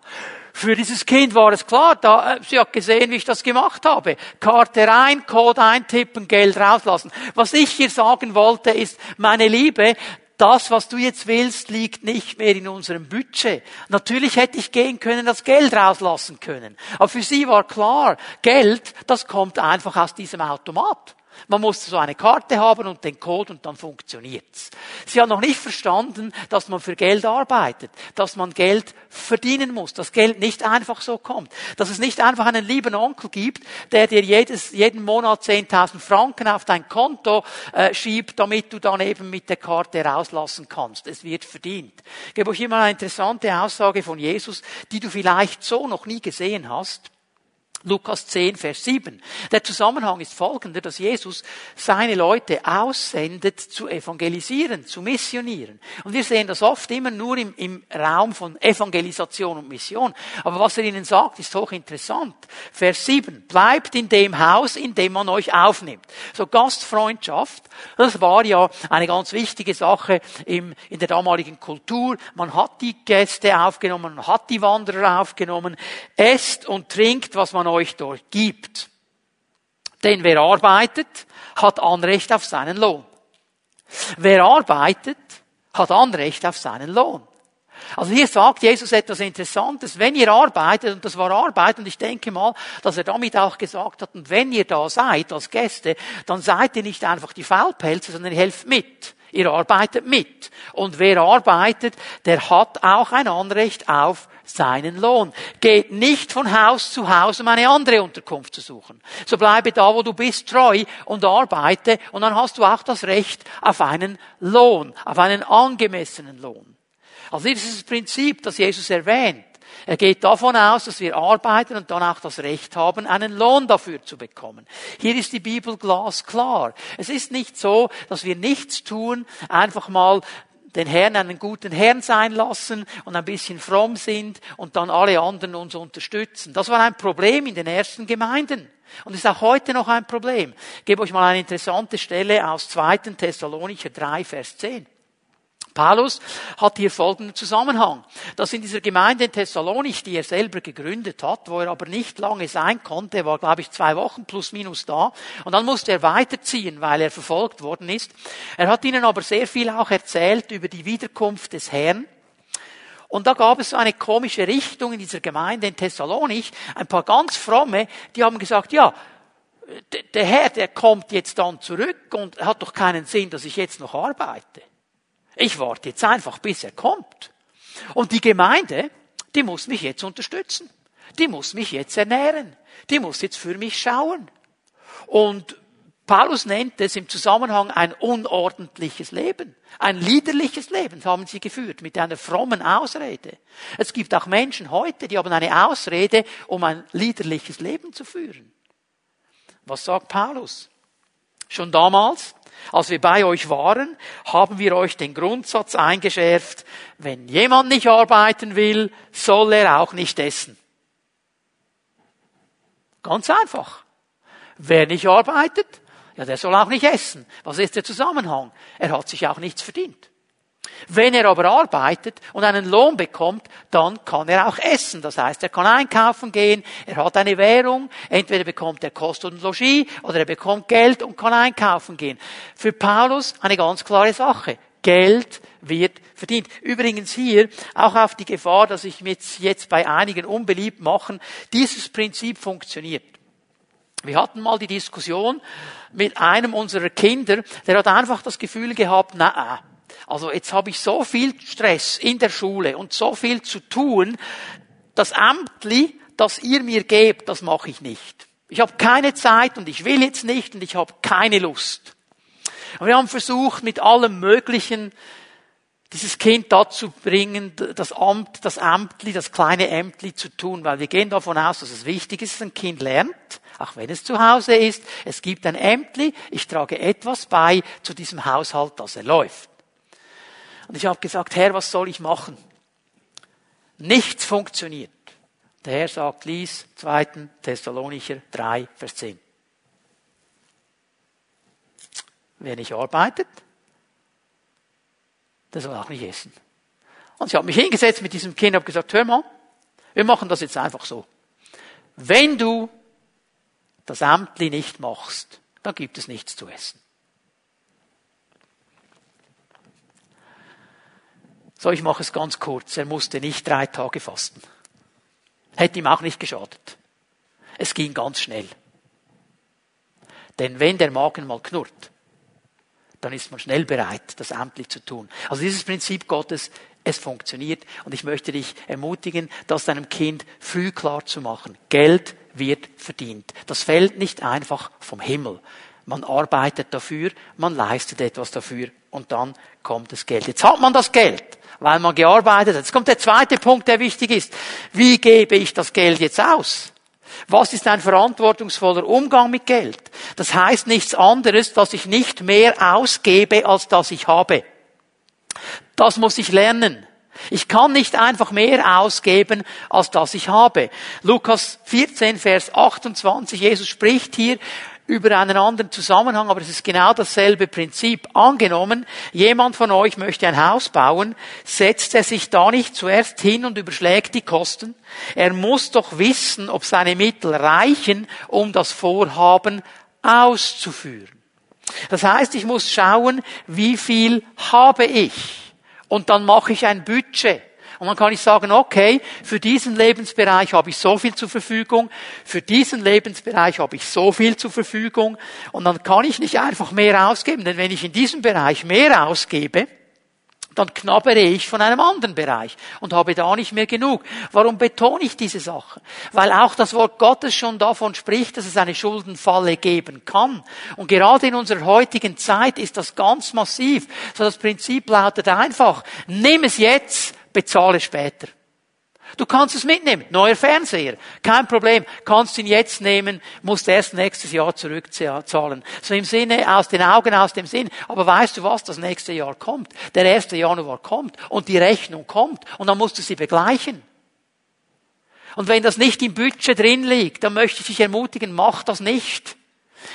Für dieses Kind war es klar, da, äh, sie hat gesehen, wie ich das gemacht habe. Karte rein, Code eintippen, Geld rauslassen. Was ich hier sagen wollte, ist, meine Liebe, das, was du jetzt willst, liegt nicht mehr in unserem Budget. Natürlich hätte ich gehen können, das Geld rauslassen können. Aber für sie war klar, Geld, das kommt einfach aus diesem Automat. Man muss so eine Karte haben und den Code und dann funktioniert's. Sie hat noch nicht verstanden, dass man für Geld arbeitet, dass man Geld verdienen muss, dass Geld nicht einfach so kommt, dass es nicht einfach einen lieben Onkel gibt, der dir jedes, jeden Monat 10.000 Franken auf dein Konto äh, schiebt, damit du dann eben mit der Karte rauslassen kannst. Es wird verdient. Ich gebe euch immer eine interessante Aussage von Jesus, die du vielleicht so noch nie gesehen hast. Lukas 10, Vers 7. Der Zusammenhang ist folgender, dass Jesus seine Leute aussendet, zu evangelisieren, zu missionieren. Und wir sehen das oft immer nur im, im Raum von Evangelisation und Mission. Aber was er ihnen sagt, ist hochinteressant. Vers 7. Bleibt in dem Haus, in dem man euch aufnimmt. So Gastfreundschaft, das war ja eine ganz wichtige Sache im, in der damaligen Kultur. Man hat die Gäste aufgenommen, man hat die Wanderer aufgenommen. Esst und trinkt, was man euch dort gibt. Denn wer arbeitet, hat Anrecht auf seinen Lohn. Wer arbeitet, hat Anrecht auf seinen Lohn. Also hier sagt Jesus etwas Interessantes. Wenn ihr arbeitet, und das war Arbeit, und ich denke mal, dass er damit auch gesagt hat, und wenn ihr da seid als Gäste, dann seid ihr nicht einfach die Faulpelze, sondern ihr helft mit. Ihr arbeitet mit. Und wer arbeitet, der hat auch ein Anrecht auf seinen Lohn. Geht nicht von Haus zu Haus, um eine andere Unterkunft zu suchen. So bleibe da, wo du bist, treu und arbeite und dann hast du auch das Recht auf einen Lohn, auf einen angemessenen Lohn. Also dieses Prinzip, das Jesus erwähnt. Er geht davon aus, dass wir arbeiten und dann auch das Recht haben, einen Lohn dafür zu bekommen. Hier ist die Bibel glasklar. Es ist nicht so, dass wir nichts tun, einfach mal den Herrn einen guten Herrn sein lassen und ein bisschen fromm sind und dann alle anderen uns unterstützen. Das war ein Problem in den ersten Gemeinden. Und ist auch heute noch ein Problem. Ich gebe euch mal eine interessante Stelle aus 2. Thessalonicher 3, Vers 10. Paulus hat hier folgenden Zusammenhang. Dass in dieser Gemeinde in Thessalonich, die er selber gegründet hat, wo er aber nicht lange sein konnte, er war glaube ich zwei Wochen plus minus da, und dann musste er weiterziehen, weil er verfolgt worden ist. Er hat ihnen aber sehr viel auch erzählt über die Wiederkunft des Herrn. Und da gab es so eine komische Richtung in dieser Gemeinde in Thessalonich, ein paar ganz fromme, die haben gesagt, ja, der Herr, der kommt jetzt dann zurück und hat doch keinen Sinn, dass ich jetzt noch arbeite. Ich warte jetzt einfach, bis er kommt. Und die Gemeinde, die muss mich jetzt unterstützen. Die muss mich jetzt ernähren. Die muss jetzt für mich schauen. Und Paulus nennt es im Zusammenhang ein unordentliches Leben. Ein liederliches Leben haben sie geführt mit einer frommen Ausrede. Es gibt auch Menschen heute, die haben eine Ausrede, um ein liederliches Leben zu führen. Was sagt Paulus? Schon damals als wir bei euch waren, haben wir euch den Grundsatz eingeschärft, wenn jemand nicht arbeiten will, soll er auch nicht essen. Ganz einfach. Wer nicht arbeitet, ja, der soll auch nicht essen. Was ist der Zusammenhang? Er hat sich auch nichts verdient. Wenn er aber arbeitet und einen Lohn bekommt, dann kann er auch essen. Das heißt, er kann einkaufen gehen, er hat eine Währung, entweder bekommt er Kost und Logis oder er bekommt Geld und kann einkaufen gehen. Für Paulus eine ganz klare Sache. Geld wird verdient. Übrigens hier, auch auf die Gefahr, dass ich mich jetzt bei einigen unbeliebt machen, dieses Prinzip funktioniert. Wir hatten mal die Diskussion mit einem unserer Kinder, der hat einfach das Gefühl gehabt, na, also jetzt habe ich so viel Stress in der Schule und so viel zu tun, das Amtli, das ihr mir gebt, das mache ich nicht. Ich habe keine Zeit und ich will jetzt nicht und ich habe keine Lust. Und wir haben versucht, mit allem Möglichen dieses Kind dazu bringen, das Amt, das Amtli, das kleine Ämtli zu tun, weil wir gehen davon aus, dass es wichtig ist, dass ein Kind lernt, auch wenn es zu Hause ist. Es gibt ein Ämtli, ich trage etwas bei zu diesem Haushalt, dass er läuft. Und ich habe gesagt, Herr, was soll ich machen? Nichts funktioniert. Der Herr sagt, lies 2. Thessalonicher 3, Vers 10. Wer nicht arbeitet, der soll auch nicht essen. Und ich habe mich hingesetzt mit diesem Kind und habe gesagt, hör mal, wir machen das jetzt einfach so. Wenn du das Amtli nicht machst, dann gibt es nichts zu essen. So, ich mache es ganz kurz. Er musste nicht drei Tage fasten. Hätte ihm auch nicht geschadet. Es ging ganz schnell. Denn wenn der Magen mal knurrt, dann ist man schnell bereit, das amtlich zu tun. Also dieses Prinzip Gottes, es funktioniert. Und ich möchte dich ermutigen, das deinem Kind früh klar zu machen. Geld wird verdient. Das fällt nicht einfach vom Himmel. Man arbeitet dafür, man leistet etwas dafür und dann kommt das Geld. Jetzt hat man das Geld weil man gearbeitet hat. Jetzt kommt der zweite Punkt, der wichtig ist. Wie gebe ich das Geld jetzt aus? Was ist ein verantwortungsvoller Umgang mit Geld? Das heißt nichts anderes, dass ich nicht mehr ausgebe, als dass ich habe. Das muss ich lernen. Ich kann nicht einfach mehr ausgeben, als dass ich habe. Lukas 14, Vers 28, Jesus spricht hier über einen anderen Zusammenhang, aber es ist genau dasselbe Prinzip. Angenommen, jemand von euch möchte ein Haus bauen, setzt er sich da nicht zuerst hin und überschlägt die Kosten? Er muss doch wissen, ob seine Mittel reichen, um das Vorhaben auszuführen. Das heißt, ich muss schauen, wie viel habe ich? Und dann mache ich ein Budget. Und dann kann ich sagen, okay, für diesen Lebensbereich habe ich so viel zur Verfügung, für diesen Lebensbereich habe ich so viel zur Verfügung. Und dann kann ich nicht einfach mehr ausgeben, denn wenn ich in diesem Bereich mehr ausgebe, dann knabbere ich von einem anderen Bereich und habe da nicht mehr genug. Warum betone ich diese Sachen? Weil auch das Wort Gottes schon davon spricht, dass es eine Schuldenfalle geben kann. Und gerade in unserer heutigen Zeit ist das ganz massiv. So das Prinzip lautet einfach, nimm es jetzt, bezahle später. Du kannst es mitnehmen. Neuer Fernseher. Kein Problem. Kannst ihn jetzt nehmen, musst erst nächstes Jahr zurückzahlen. So im Sinne, aus den Augen, aus dem Sinn. Aber weißt du was? Das nächste Jahr kommt. Der erste Januar kommt. Und die Rechnung kommt. Und dann musst du sie begleichen. Und wenn das nicht im Budget drin liegt, dann möchte ich dich ermutigen, mach das nicht.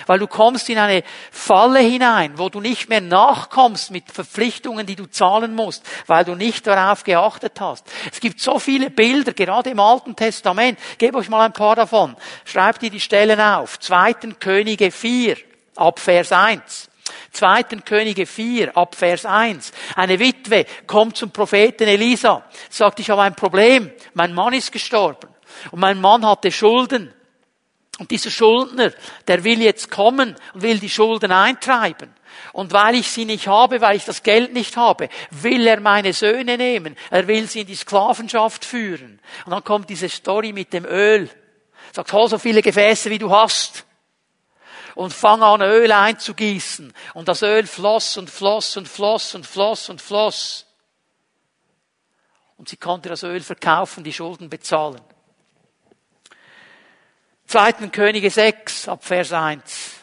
Weil du kommst in eine Falle hinein, wo du nicht mehr nachkommst mit Verpflichtungen, die du zahlen musst, weil du nicht darauf geachtet hast. Es gibt so viele Bilder, gerade im Alten Testament. Gebe euch mal ein paar davon. Schreibt ihr die Stellen auf. Zweiten Könige 4, ab Vers 1. Zweiten Könige 4, ab Vers 1. Eine Witwe kommt zum Propheten Elisa, sagt, ich habe ein Problem, mein Mann ist gestorben und mein Mann hatte Schulden. Und dieser Schuldner, der will jetzt kommen und will die Schulden eintreiben. Und weil ich sie nicht habe, weil ich das Geld nicht habe, will er meine Söhne nehmen. Er will sie in die Sklavenschaft führen. Und dann kommt diese Story mit dem Öl. Sagt, hol so viele Gefäße, wie du hast. Und fang an, Öl einzugießen. Und das Öl floss und floss und floss und floss und floss. Und sie konnte das Öl verkaufen, die Schulden bezahlen. Zweiten Könige 6 ab Vers 1.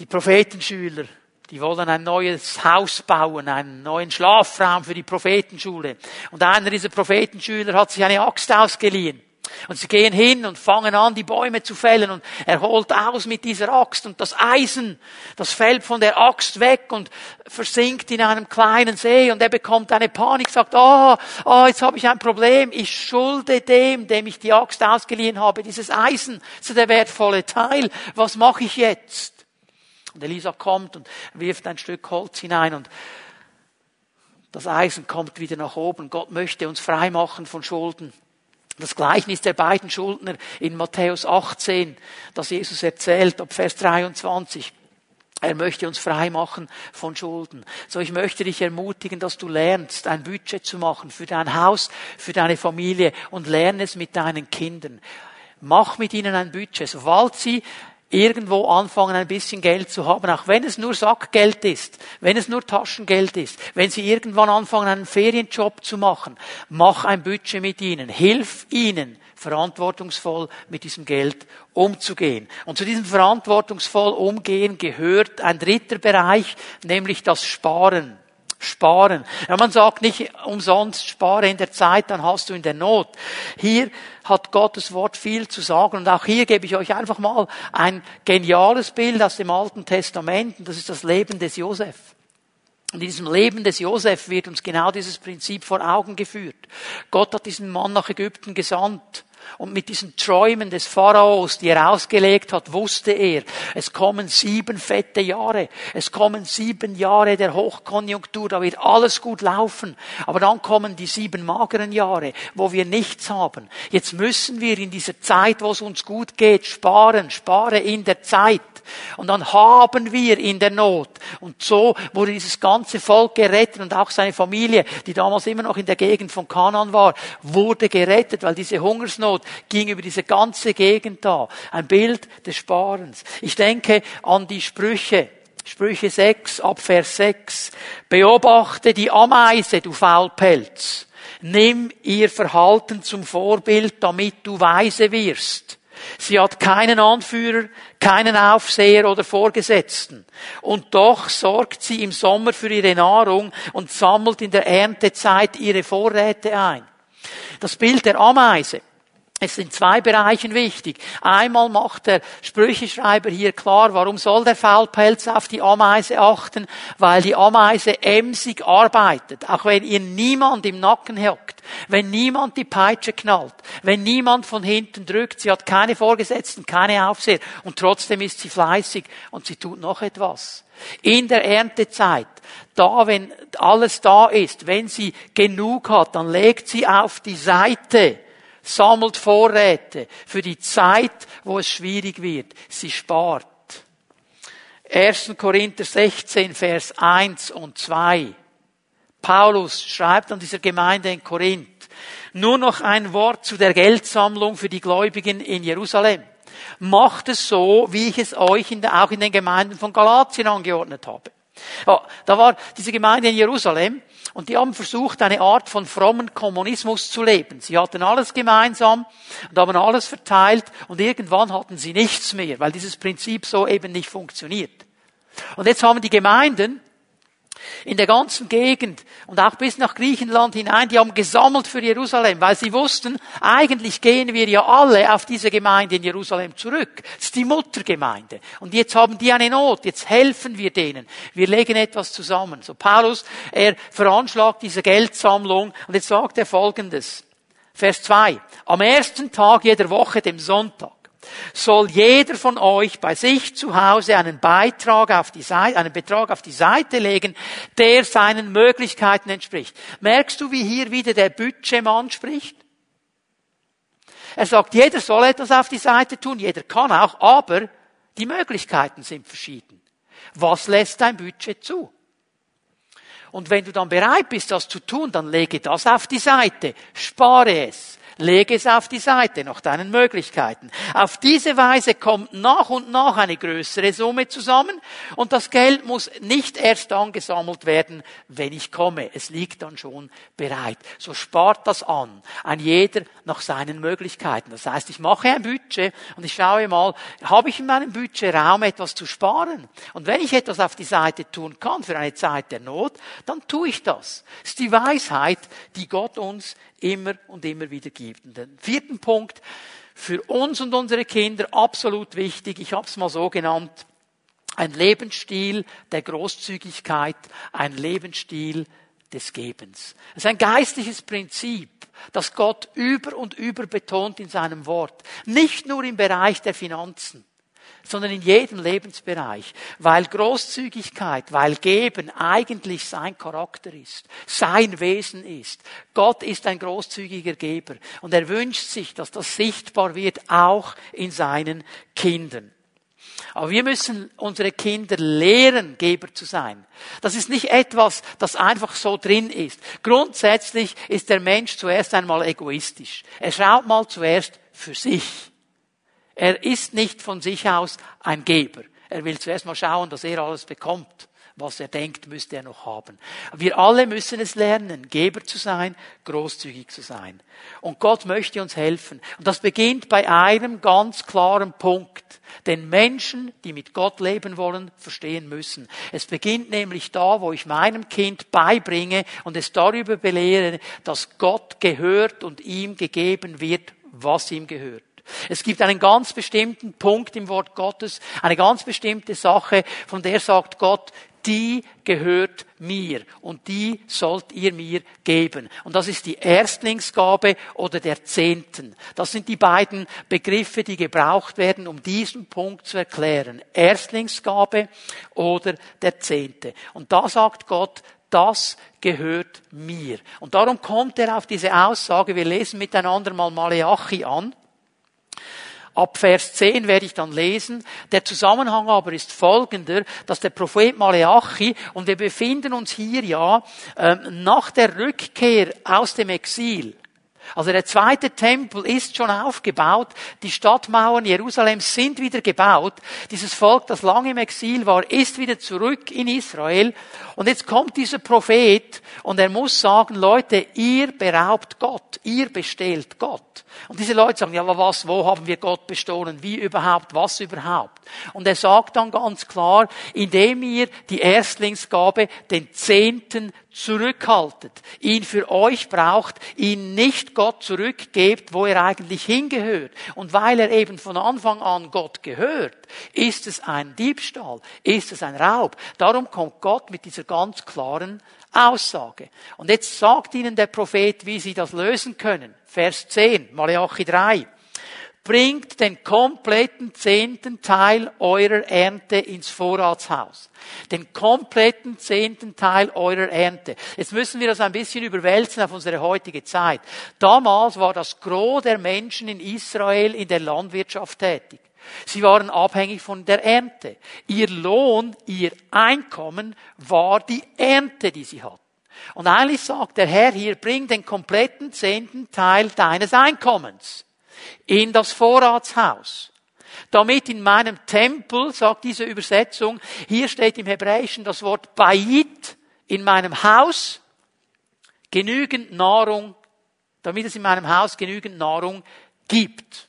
Die Prophetenschüler, die wollen ein neues Haus bauen, einen neuen Schlafraum für die Prophetenschule. Und einer dieser Prophetenschüler hat sich eine Axt ausgeliehen. Und sie gehen hin und fangen an, die Bäume zu fällen und er holt aus mit dieser Axt und das Eisen, das fällt von der Axt weg und versinkt in einem kleinen See und er bekommt eine Panik, sagt, ah, oh, oh, jetzt habe ich ein Problem, ich schulde dem, dem ich die Axt ausgeliehen habe, dieses Eisen, so der wertvolle Teil, was mache ich jetzt? Und Elisa kommt und wirft ein Stück Holz hinein und das Eisen kommt wieder nach oben. Gott möchte uns frei machen von Schulden. Das Gleichnis der beiden Schuldner in Matthäus 18, das Jesus erzählt, ab Vers 23. Er möchte uns frei machen von Schulden. So, ich möchte dich ermutigen, dass du lernst, ein Budget zu machen für dein Haus, für deine Familie und lerne es mit deinen Kindern. Mach mit ihnen ein Budget. Sobald sie irgendwo anfangen, ein bisschen Geld zu haben, auch wenn es nur Sackgeld ist, wenn es nur Taschengeld ist, wenn sie irgendwann anfangen, einen Ferienjob zu machen, mach ein Budget mit ihnen, hilf ihnen, verantwortungsvoll mit diesem Geld umzugehen. Und zu diesem verantwortungsvoll umgehen gehört ein dritter Bereich, nämlich das Sparen. Sparen. Ja, man sagt nicht umsonst, spare in der Zeit, dann hast du in der Not. Hier hat Gottes Wort viel zu sagen und auch hier gebe ich euch einfach mal ein geniales Bild aus dem Alten Testament und das ist das Leben des Josef. Und in diesem Leben des Josef wird uns genau dieses Prinzip vor Augen geführt. Gott hat diesen Mann nach Ägypten gesandt und mit diesen Träumen des Pharaos, die er ausgelegt hat, wusste er, es kommen sieben fette Jahre. Es kommen sieben Jahre der Hochkonjunktur, da wird alles gut laufen. Aber dann kommen die sieben mageren Jahre, wo wir nichts haben. Jetzt müssen wir in dieser Zeit, wo es uns gut geht, sparen. Spare in der Zeit. Und dann haben wir in der Not. Und so wurde dieses ganze Volk gerettet und auch seine Familie, die damals immer noch in der Gegend von Kanan war, wurde gerettet, weil diese Hungersnot ging über diese ganze Gegend da. Ein Bild des Sparens. Ich denke an die Sprüche. Sprüche 6, ab Vers 6. Beobachte die Ameise, du Faulpelz. Nimm ihr Verhalten zum Vorbild, damit du weise wirst. Sie hat keinen Anführer, keinen Aufseher oder Vorgesetzten. Und doch sorgt sie im Sommer für ihre Nahrung und sammelt in der Erntezeit ihre Vorräte ein. Das Bild der Ameise es sind zwei Bereichen wichtig. Einmal macht der Sprücheschreiber hier klar, warum soll der Faulpelz auf die Ameise achten? Weil die Ameise emsig arbeitet. Auch wenn ihr niemand im Nacken hockt, wenn niemand die Peitsche knallt, wenn niemand von hinten drückt, sie hat keine Vorgesetzten, keine Aufseher und trotzdem ist sie fleißig und sie tut noch etwas. In der Erntezeit, da wenn alles da ist, wenn sie genug hat, dann legt sie auf die Seite sammelt Vorräte für die Zeit, wo es schwierig wird. Sie spart. 1. Korinther 16, Vers 1 und 2. Paulus schreibt an dieser Gemeinde in Korinth, nur noch ein Wort zu der Geldsammlung für die Gläubigen in Jerusalem. Macht es so, wie ich es euch in der, auch in den Gemeinden von Galatien angeordnet habe. Ja, da war diese Gemeinde in Jerusalem und die haben versucht, eine Art von frommen Kommunismus zu leben. Sie hatten alles gemeinsam und haben alles verteilt und irgendwann hatten sie nichts mehr, weil dieses Prinzip so eben nicht funktioniert. Und jetzt haben die Gemeinden in der ganzen Gegend und auch bis nach Griechenland hinein, die haben gesammelt für Jerusalem, weil sie wussten, eigentlich gehen wir ja alle auf diese Gemeinde in Jerusalem zurück. Das ist die Muttergemeinde. Und jetzt haben die eine Not, jetzt helfen wir denen. Wir legen etwas zusammen. So Paulus, er veranschlagt diese Geldsammlung und jetzt sagt er folgendes. Vers 2. Am ersten Tag jeder Woche, dem Sonntag, soll jeder von euch bei sich zu Hause einen Beitrag auf die Seite, einen Betrag auf die Seite legen, der seinen Möglichkeiten entspricht. Merkst du, wie hier wieder der Budgetmann spricht? Er sagt, jeder soll etwas auf die Seite tun, jeder kann auch, aber die Möglichkeiten sind verschieden. Was lässt dein Budget zu? Und wenn du dann bereit bist, das zu tun, dann lege das auf die Seite, spare es. Lege es auf die Seite nach deinen Möglichkeiten. Auf diese Weise kommt nach und nach eine größere Summe zusammen und das Geld muss nicht erst dann gesammelt werden, wenn ich komme. Es liegt dann schon bereit. So spart das an. Ein jeder nach seinen Möglichkeiten. Das heißt, ich mache ein Budget und ich schaue mal, habe ich in meinem Budget Raum etwas zu sparen? Und wenn ich etwas auf die Seite tun kann für eine Zeit der Not, dann tue ich das. Das ist die Weisheit, die Gott uns immer und immer wieder gibt. Und den vierten Punkt, für uns und unsere Kinder absolut wichtig, ich habe es mal so genannt, ein Lebensstil der Großzügigkeit, ein Lebensstil des Gebens. Es ist ein geistliches Prinzip, das Gott über und über betont in seinem Wort. Nicht nur im Bereich der Finanzen sondern in jedem Lebensbereich, weil Großzügigkeit, weil Geben eigentlich sein Charakter ist, sein Wesen ist. Gott ist ein großzügiger Geber und er wünscht sich, dass das sichtbar wird, auch in seinen Kindern. Aber wir müssen unsere Kinder lehren, Geber zu sein. Das ist nicht etwas, das einfach so drin ist. Grundsätzlich ist der Mensch zuerst einmal egoistisch. Er schaut mal zuerst für sich. Er ist nicht von sich aus ein Geber. Er will zuerst mal schauen, dass er alles bekommt. Was er denkt, müsste er noch haben. Wir alle müssen es lernen, Geber zu sein, großzügig zu sein. Und Gott möchte uns helfen. Und das beginnt bei einem ganz klaren Punkt. Den Menschen, die mit Gott leben wollen, verstehen müssen. Es beginnt nämlich da, wo ich meinem Kind beibringe und es darüber belehre, dass Gott gehört und ihm gegeben wird, was ihm gehört. Es gibt einen ganz bestimmten Punkt im Wort Gottes, eine ganz bestimmte Sache, von der sagt Gott, die gehört mir und die sollt ihr mir geben. Und das ist die Erstlingsgabe oder der Zehnten. Das sind die beiden Begriffe, die gebraucht werden, um diesen Punkt zu erklären. Erstlingsgabe oder der Zehnte. Und da sagt Gott, das gehört mir. Und darum kommt er auf diese Aussage, wir lesen miteinander mal Maleachi an. Ab Vers 10 werde ich dann lesen. Der Zusammenhang aber ist folgender, dass der Prophet Maleachi, und wir befinden uns hier ja ähm, nach der Rückkehr aus dem Exil, also der zweite Tempel ist schon aufgebaut. Die Stadtmauern Jerusalems sind wieder gebaut. Dieses Volk, das lange im Exil war, ist wieder zurück in Israel. Und jetzt kommt dieser Prophet und er muss sagen, Leute, ihr beraubt Gott, ihr bestehlt Gott. Und diese Leute sagen, ja, aber was, wo haben wir Gott bestohlen? Wie überhaupt? Was überhaupt? Und er sagt dann ganz klar, indem ihr die Erstlingsgabe, den Zehnten zurückhaltet, ihn für euch braucht, ihn nicht Gott zurückgebt, wo er eigentlich hingehört. Und weil er eben von Anfang an Gott gehört, ist es ein Diebstahl, ist es ein Raub. Darum kommt Gott mit dieser ganz klaren Aussage. Und jetzt sagt ihnen der Prophet, wie sie das lösen können. Vers 10, Malachi 3 bringt den kompletten zehnten Teil eurer Ernte ins Vorratshaus. Den kompletten zehnten Teil eurer Ernte. Jetzt müssen wir das ein bisschen überwälzen auf unsere heutige Zeit. Damals war das Gros der Menschen in Israel in der Landwirtschaft tätig. Sie waren abhängig von der Ernte. Ihr Lohn, ihr Einkommen war die Ernte, die sie hatten. Und eigentlich sagt der Herr hier, bring den kompletten zehnten Teil deines Einkommens in das Vorratshaus. Damit in meinem Tempel, sagt diese Übersetzung, hier steht im Hebräischen das Wort Bayit, in meinem Haus genügend Nahrung, damit es in meinem Haus genügend Nahrung gibt.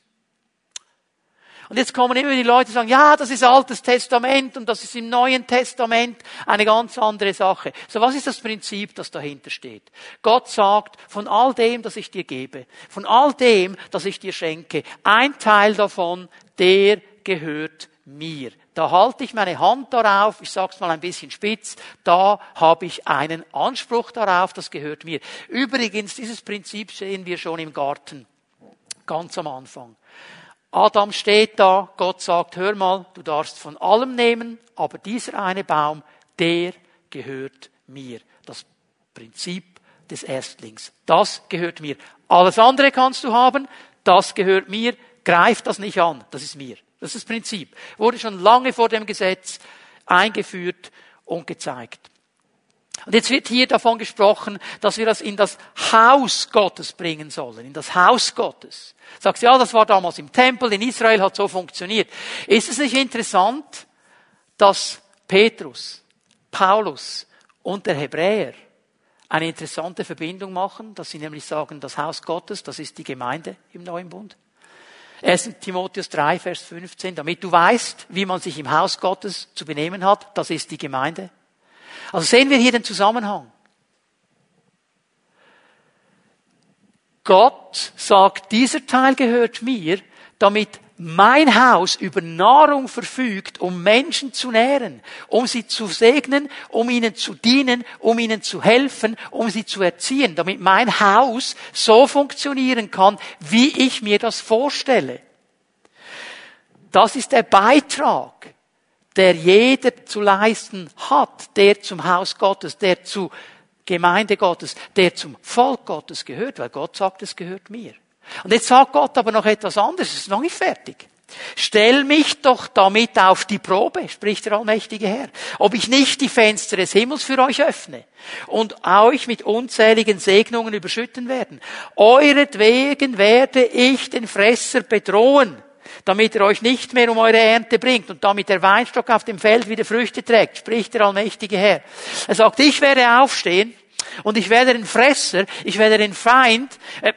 Und jetzt kommen immer die Leute und sagen, ja, das ist Altes Testament und das ist im Neuen Testament eine ganz andere Sache. So, was ist das Prinzip, das dahinter steht? Gott sagt, von all dem, das ich dir gebe, von all dem, das ich dir schenke, ein Teil davon, der gehört mir. Da halte ich meine Hand darauf, ich sag's mal ein bisschen spitz, da habe ich einen Anspruch darauf, das gehört mir. Übrigens, dieses Prinzip sehen wir schon im Garten, ganz am Anfang. Adam steht da, Gott sagt, hör mal, du darfst von allem nehmen, aber dieser eine Baum, der gehört mir. Das Prinzip des Erstlings. Das gehört mir. Alles andere kannst du haben, das gehört mir. Greif das nicht an, das ist mir. Das ist das Prinzip. Wurde schon lange vor dem Gesetz eingeführt und gezeigt. Und jetzt wird hier davon gesprochen, dass wir das in das Haus Gottes bringen sollen, in das Haus Gottes. Sagst ja, das war damals im Tempel, in Israel hat so funktioniert. Ist es nicht interessant, dass Petrus, Paulus und der Hebräer eine interessante Verbindung machen, dass sie nämlich sagen, das Haus Gottes, das ist die Gemeinde im neuen Bund? 1. Timotheus 3, Vers 15, damit du weißt, wie man sich im Haus Gottes zu benehmen hat, das ist die Gemeinde. Also sehen wir hier den Zusammenhang. Gott sagt, dieser Teil gehört mir, damit mein Haus über Nahrung verfügt, um Menschen zu nähren, um sie zu segnen, um ihnen zu dienen, um ihnen zu helfen, um sie zu erziehen, damit mein Haus so funktionieren kann, wie ich mir das vorstelle. Das ist der Beitrag, der jeder zu leisten hat, der zum Haus Gottes, der zu Gemeinde Gottes, der zum Volk Gottes gehört, weil Gott sagt, es gehört mir. Und jetzt sagt Gott aber noch etwas anderes, es ist noch nicht fertig. Stell mich doch damit auf die Probe, spricht der allmächtige Herr, ob ich nicht die Fenster des Himmels für euch öffne und euch mit unzähligen Segnungen überschütten werden. Euretwegen werde ich den Fresser bedrohen damit er euch nicht mehr um eure Ernte bringt und damit der Weinstock auf dem Feld wieder Früchte trägt, spricht der allmächtige Herr. Er sagt, ich werde aufstehen und ich werde den Fresser, ich werde den Feind, äh,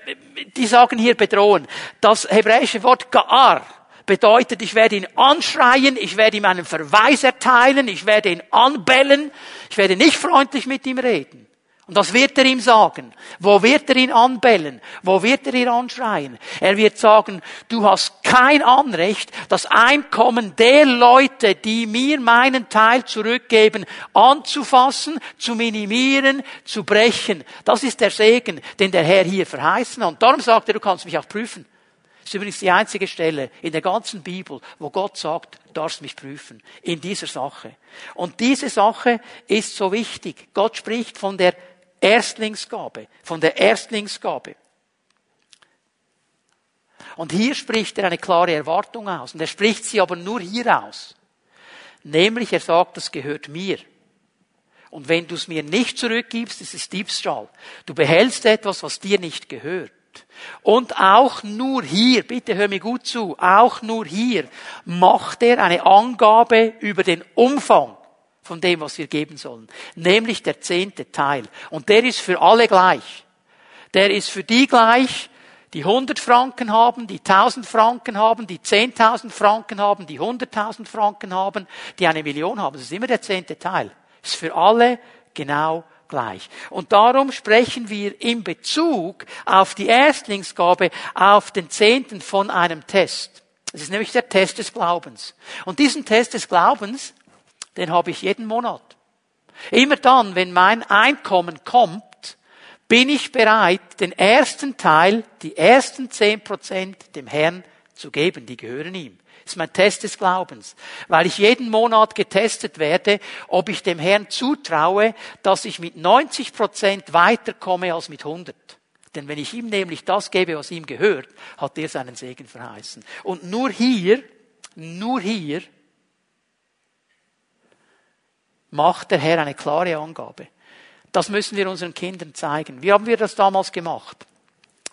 die sagen hier bedrohen. Das hebräische Wort Gaar bedeutet, ich werde ihn anschreien, ich werde ihm einen Verweis erteilen, ich werde ihn anbellen, ich werde nicht freundlich mit ihm reden. Und was wird er ihm sagen? Wo wird er ihn anbellen? Wo wird er ihn anschreien? Er wird sagen, du hast kein Anrecht, das Einkommen der Leute, die mir meinen Teil zurückgeben, anzufassen, zu minimieren, zu brechen. Das ist der Segen, den der Herr hier verheißen hat. Und darum sagt er, du kannst mich auch prüfen. Das ist übrigens die einzige Stelle in der ganzen Bibel, wo Gott sagt, du darfst mich prüfen. In dieser Sache. Und diese Sache ist so wichtig. Gott spricht von der Erstlingsgabe, von der Erstlingsgabe. Und hier spricht er eine klare Erwartung aus. Und er spricht sie aber nur hier aus. Nämlich er sagt, das gehört mir. Und wenn du es mir nicht zurückgibst, ist es Diebstahl. Du behältst etwas, was dir nicht gehört. Und auch nur hier, bitte hör mir gut zu, auch nur hier macht er eine Angabe über den Umfang von dem, was wir geben sollen. Nämlich der zehnte Teil. Und der ist für alle gleich. Der ist für die gleich, die 100 Franken haben, die 1000 Franken haben, die 10.000 Franken haben, die 100.000 Franken haben, die eine Million haben. Das ist immer der zehnte Teil. Das ist für alle genau gleich. Und darum sprechen wir in Bezug auf die Erstlingsgabe, auf den Zehnten von einem Test. Das ist nämlich der Test des Glaubens. Und diesen Test des Glaubens, den habe ich jeden Monat. Immer dann, wenn mein Einkommen kommt, bin ich bereit, den ersten Teil, die ersten zehn Prozent dem Herrn zu geben. Die gehören ihm. Das ist mein Test des Glaubens. Weil ich jeden Monat getestet werde, ob ich dem Herrn zutraue, dass ich mit 90 Prozent weiterkomme als mit 100. Denn wenn ich ihm nämlich das gebe, was ihm gehört, hat er seinen Segen verheißen. Und nur hier, nur hier macht der Herr eine klare Angabe. Das müssen wir unseren Kindern zeigen. Wie haben wir das damals gemacht?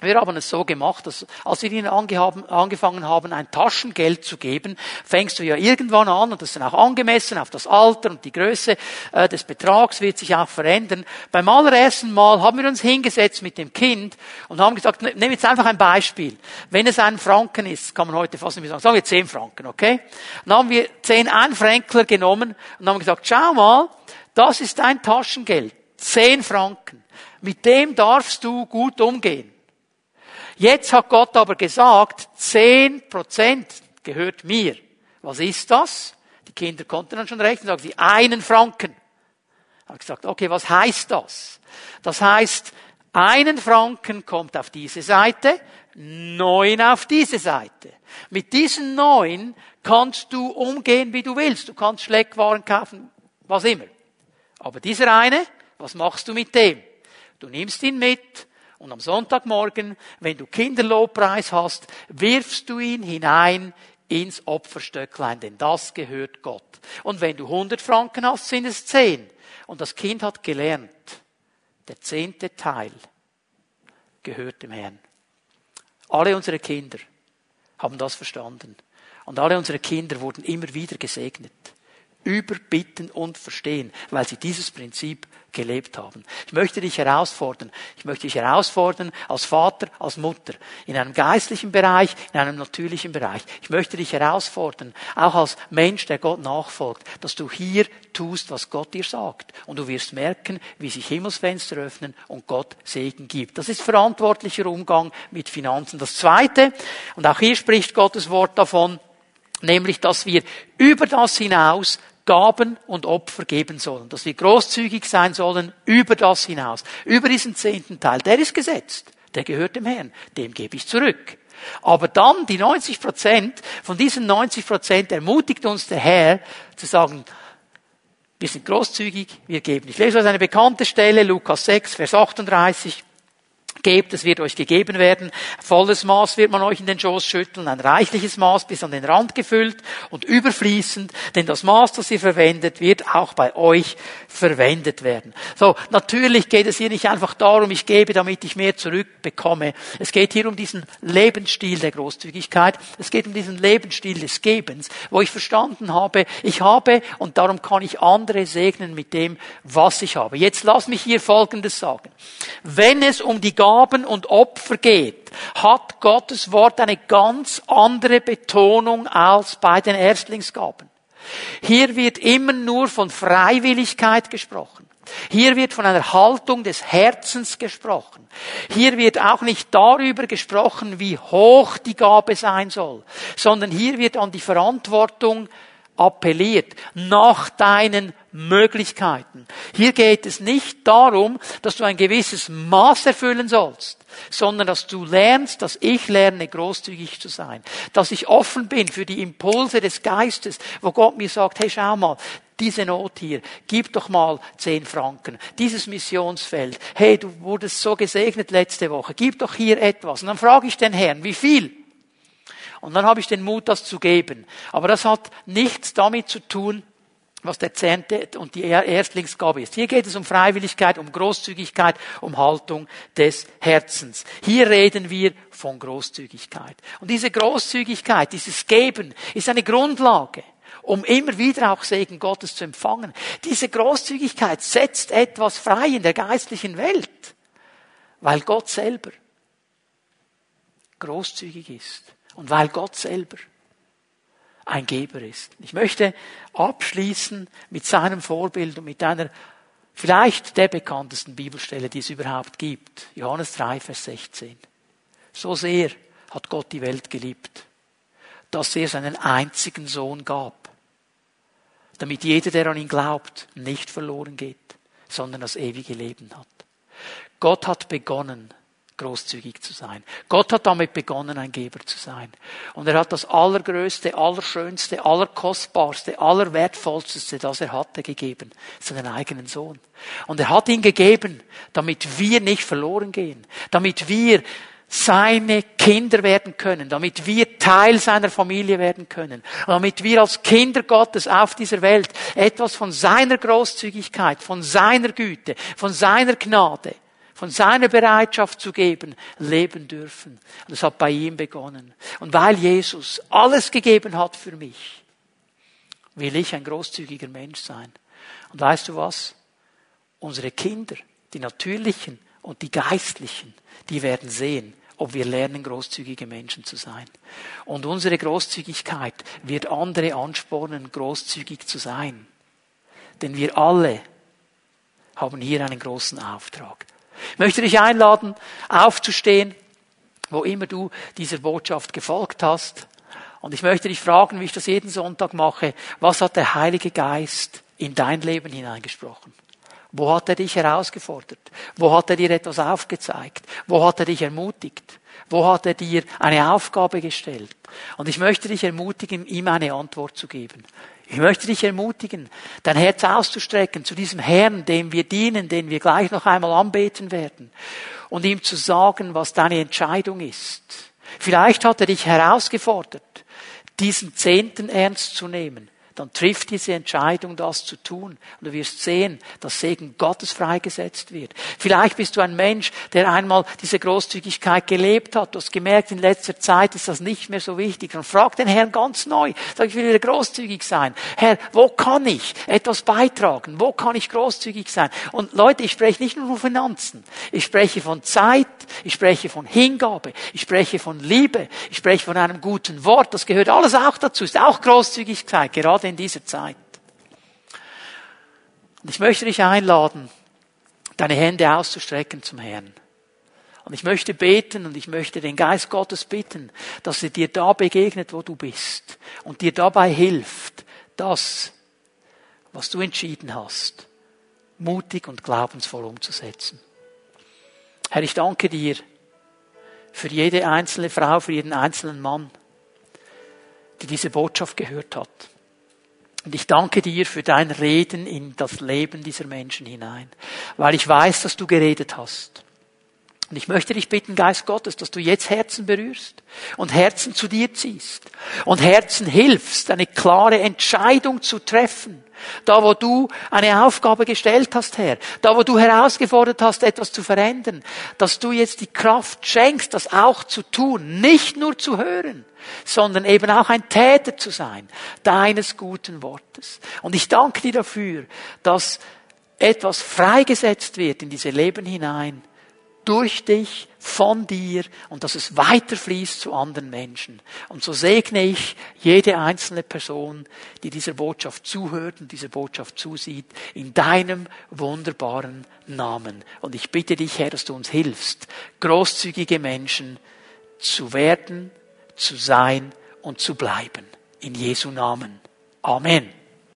Wir haben es so gemacht, dass als wir ihnen angefangen haben, ein Taschengeld zu geben, fängst du ja irgendwann an, und das ist dann auch angemessen auf das Alter und die Größe äh, des Betrags wird sich auch verändern. Beim allerersten Mal haben wir uns hingesetzt mit dem Kind und haben gesagt, ne, nehmen jetzt einfach ein Beispiel. Wenn es ein Franken ist, kann man heute fast nicht mehr sagen, sagen wir zehn Franken, okay? Dann haben wir zehn Einfränkler genommen und haben gesagt, schau mal, das ist dein Taschengeld. Zehn Franken. Mit dem darfst du gut umgehen. Jetzt hat Gott aber gesagt, zehn Prozent gehört mir. Was ist das? Die Kinder konnten dann schon rechnen, sagen sie, einen Franken. Habe gesagt, okay, was heißt das? Das heißt, einen Franken kommt auf diese Seite, neun auf diese Seite. Mit diesen neun kannst du umgehen, wie du willst. Du kannst Schleckwaren kaufen, was immer. Aber dieser eine, was machst du mit dem? Du nimmst ihn mit und am Sonntagmorgen, wenn du Kinderlobpreis hast, wirfst du ihn hinein ins Opferstöcklein, denn das gehört Gott. Und wenn du 100 Franken hast, sind es 10. Und das Kind hat gelernt, der zehnte Teil gehört dem Herrn. Alle unsere Kinder haben das verstanden. Und alle unsere Kinder wurden immer wieder gesegnet. Überbitten und verstehen, weil sie dieses Prinzip gelebt haben. Ich möchte dich herausfordern. Ich möchte dich herausfordern als Vater, als Mutter, in einem geistlichen Bereich, in einem natürlichen Bereich. Ich möchte dich herausfordern, auch als Mensch, der Gott nachfolgt, dass du hier tust, was Gott dir sagt. Und du wirst merken, wie sich Himmelsfenster öffnen und Gott Segen gibt. Das ist verantwortlicher Umgang mit Finanzen. Das Zweite, und auch hier spricht Gottes Wort davon, nämlich, dass wir über das hinaus Gaben und Opfer geben sollen, dass wir großzügig sein sollen über das hinaus, über diesen zehnten Teil. Der ist gesetzt, der gehört dem Herrn, dem gebe ich zurück. Aber dann die 90 Prozent, von diesen 90 Prozent ermutigt uns der Herr zu sagen, wir sind großzügig, wir geben. Ich lese euch eine bekannte Stelle, Lukas 6, Vers 38. Gebt, es wird euch gegeben werden. Volles Maß wird man euch in den Schoß schütteln, ein reichliches Maß bis an den Rand gefüllt und überfließend, denn das Maß, das ihr verwendet, wird auch bei euch verwendet werden. So, natürlich geht es hier nicht einfach darum, ich gebe, damit ich mehr zurückbekomme. Es geht hier um diesen Lebensstil der Großzügigkeit. Es geht um diesen Lebensstil des Gebens, wo ich verstanden habe, ich habe und darum kann ich andere segnen mit dem, was ich habe. Jetzt lass mich hier Folgendes sagen. Wenn es um die Gaben und Opfer geht, hat Gottes Wort eine ganz andere Betonung als bei den Erstlingsgaben. Hier wird immer nur von Freiwilligkeit gesprochen. Hier wird von einer Haltung des Herzens gesprochen. Hier wird auch nicht darüber gesprochen, wie hoch die Gabe sein soll, sondern hier wird an die Verantwortung appelliert nach deinen Möglichkeiten. Hier geht es nicht darum, dass du ein gewisses Maß erfüllen sollst, sondern dass du lernst, dass ich lerne, großzügig zu sein, dass ich offen bin für die Impulse des Geistes, wo Gott mir sagt, hey, schau mal, diese Not hier, gib doch mal zehn Franken. Dieses Missionsfeld, hey, du wurdest so gesegnet letzte Woche, gib doch hier etwas. Und dann frage ich den Herrn, wie viel? Und dann habe ich den Mut, das zu geben. Aber das hat nichts damit zu tun, was der Zehnte und die Erstlingsgabe ist. Hier geht es um Freiwilligkeit, um Großzügigkeit, um Haltung des Herzens. Hier reden wir von Großzügigkeit. Und diese Großzügigkeit, dieses Geben ist eine Grundlage. um immer wieder auch Segen Gottes zu empfangen. Diese Großzügigkeit setzt etwas frei in der geistlichen Welt, weil Gott selber großzügig ist und weil Gott selber ein Geber ist. Ich möchte abschließen mit seinem Vorbild und mit einer vielleicht der bekanntesten Bibelstelle, die es überhaupt gibt. Johannes 3, Vers 16. So sehr hat Gott die Welt geliebt, dass er seinen einzigen Sohn gab, damit jeder, der an ihn glaubt, nicht verloren geht, sondern das ewige Leben hat. Gott hat begonnen, großzügig zu sein. Gott hat damit begonnen, ein Geber zu sein. Und er hat das Allergrößte, Allerschönste, Allerkostbarste, Allerwertvollste, das er hatte, gegeben. Seinen eigenen Sohn. Und er hat ihn gegeben, damit wir nicht verloren gehen. Damit wir seine Kinder werden können, damit wir Teil seiner Familie werden können, damit wir als Kinder Gottes auf dieser Welt etwas von seiner Großzügigkeit, von seiner Güte, von seiner Gnade, von seiner Bereitschaft zu geben, leben dürfen. Und es hat bei ihm begonnen. Und weil Jesus alles gegeben hat für mich, will ich ein großzügiger Mensch sein. Und weißt du was? Unsere Kinder, die natürlichen und die geistlichen, die werden sehen, ob wir lernen, großzügige Menschen zu sein. Und unsere Großzügigkeit wird andere anspornen, großzügig zu sein. Denn wir alle haben hier einen großen Auftrag. Ich möchte dich einladen, aufzustehen, wo immer du dieser Botschaft gefolgt hast. Und ich möchte dich fragen, wie ich das jeden Sonntag mache, was hat der Heilige Geist in dein Leben hineingesprochen? Wo hat er dich herausgefordert? Wo hat er dir etwas aufgezeigt? Wo hat er dich ermutigt? Wo hat er dir eine Aufgabe gestellt? Und ich möchte dich ermutigen, ihm eine Antwort zu geben. Ich möchte dich ermutigen, dein Herz auszustrecken zu diesem Herrn, dem wir dienen, den wir gleich noch einmal anbeten werden, und ihm zu sagen, was deine Entscheidung ist. Vielleicht hat er dich herausgefordert, diesen Zehnten ernst zu nehmen dann trifft diese Entscheidung, das zu tun. Und du wirst sehen, dass Segen Gottes freigesetzt wird. Vielleicht bist du ein Mensch, der einmal diese Großzügigkeit gelebt hat. Du hast gemerkt, in letzter Zeit ist das nicht mehr so wichtig. Dann frag den Herrn ganz neu. Sag, ich will wieder großzügig sein. Herr, wo kann ich etwas beitragen? Wo kann ich großzügig sein? Und Leute, ich spreche nicht nur von Finanzen. Ich spreche von Zeit. Ich spreche von Hingabe. Ich spreche von Liebe. Ich spreche von einem guten Wort. Das gehört alles auch dazu. Ist auch Großzügigkeit. Gerade in dieser Zeit. Und ich möchte dich einladen, deine Hände auszustrecken zum Herrn. Und ich möchte beten und ich möchte den Geist Gottes bitten, dass er dir da begegnet, wo du bist und dir dabei hilft, das, was du entschieden hast, mutig und glaubensvoll umzusetzen. Herr, ich danke dir für jede einzelne Frau, für jeden einzelnen Mann, die diese Botschaft gehört hat. Und ich danke dir für dein Reden in das Leben dieser Menschen hinein, weil ich weiß, dass du geredet hast. Und ich möchte dich bitten, Geist Gottes, dass du jetzt Herzen berührst und Herzen zu dir ziehst und Herzen hilfst, eine klare Entscheidung zu treffen. Da, wo du eine Aufgabe gestellt hast, Herr, da, wo du herausgefordert hast, etwas zu verändern, dass du jetzt die Kraft schenkst, das auch zu tun, nicht nur zu hören, sondern eben auch ein Täter zu sein deines guten Wortes. Und ich danke dir dafür, dass etwas freigesetzt wird in diese Leben hinein, durch dich, von dir und dass es weiterfließt zu anderen Menschen. Und so segne ich jede einzelne Person, die dieser Botschaft zuhört und dieser Botschaft zusieht, in deinem wunderbaren Namen. Und ich bitte dich, Herr, dass du uns hilfst, großzügige Menschen zu werden, zu sein und zu bleiben. In Jesu Namen. Amen.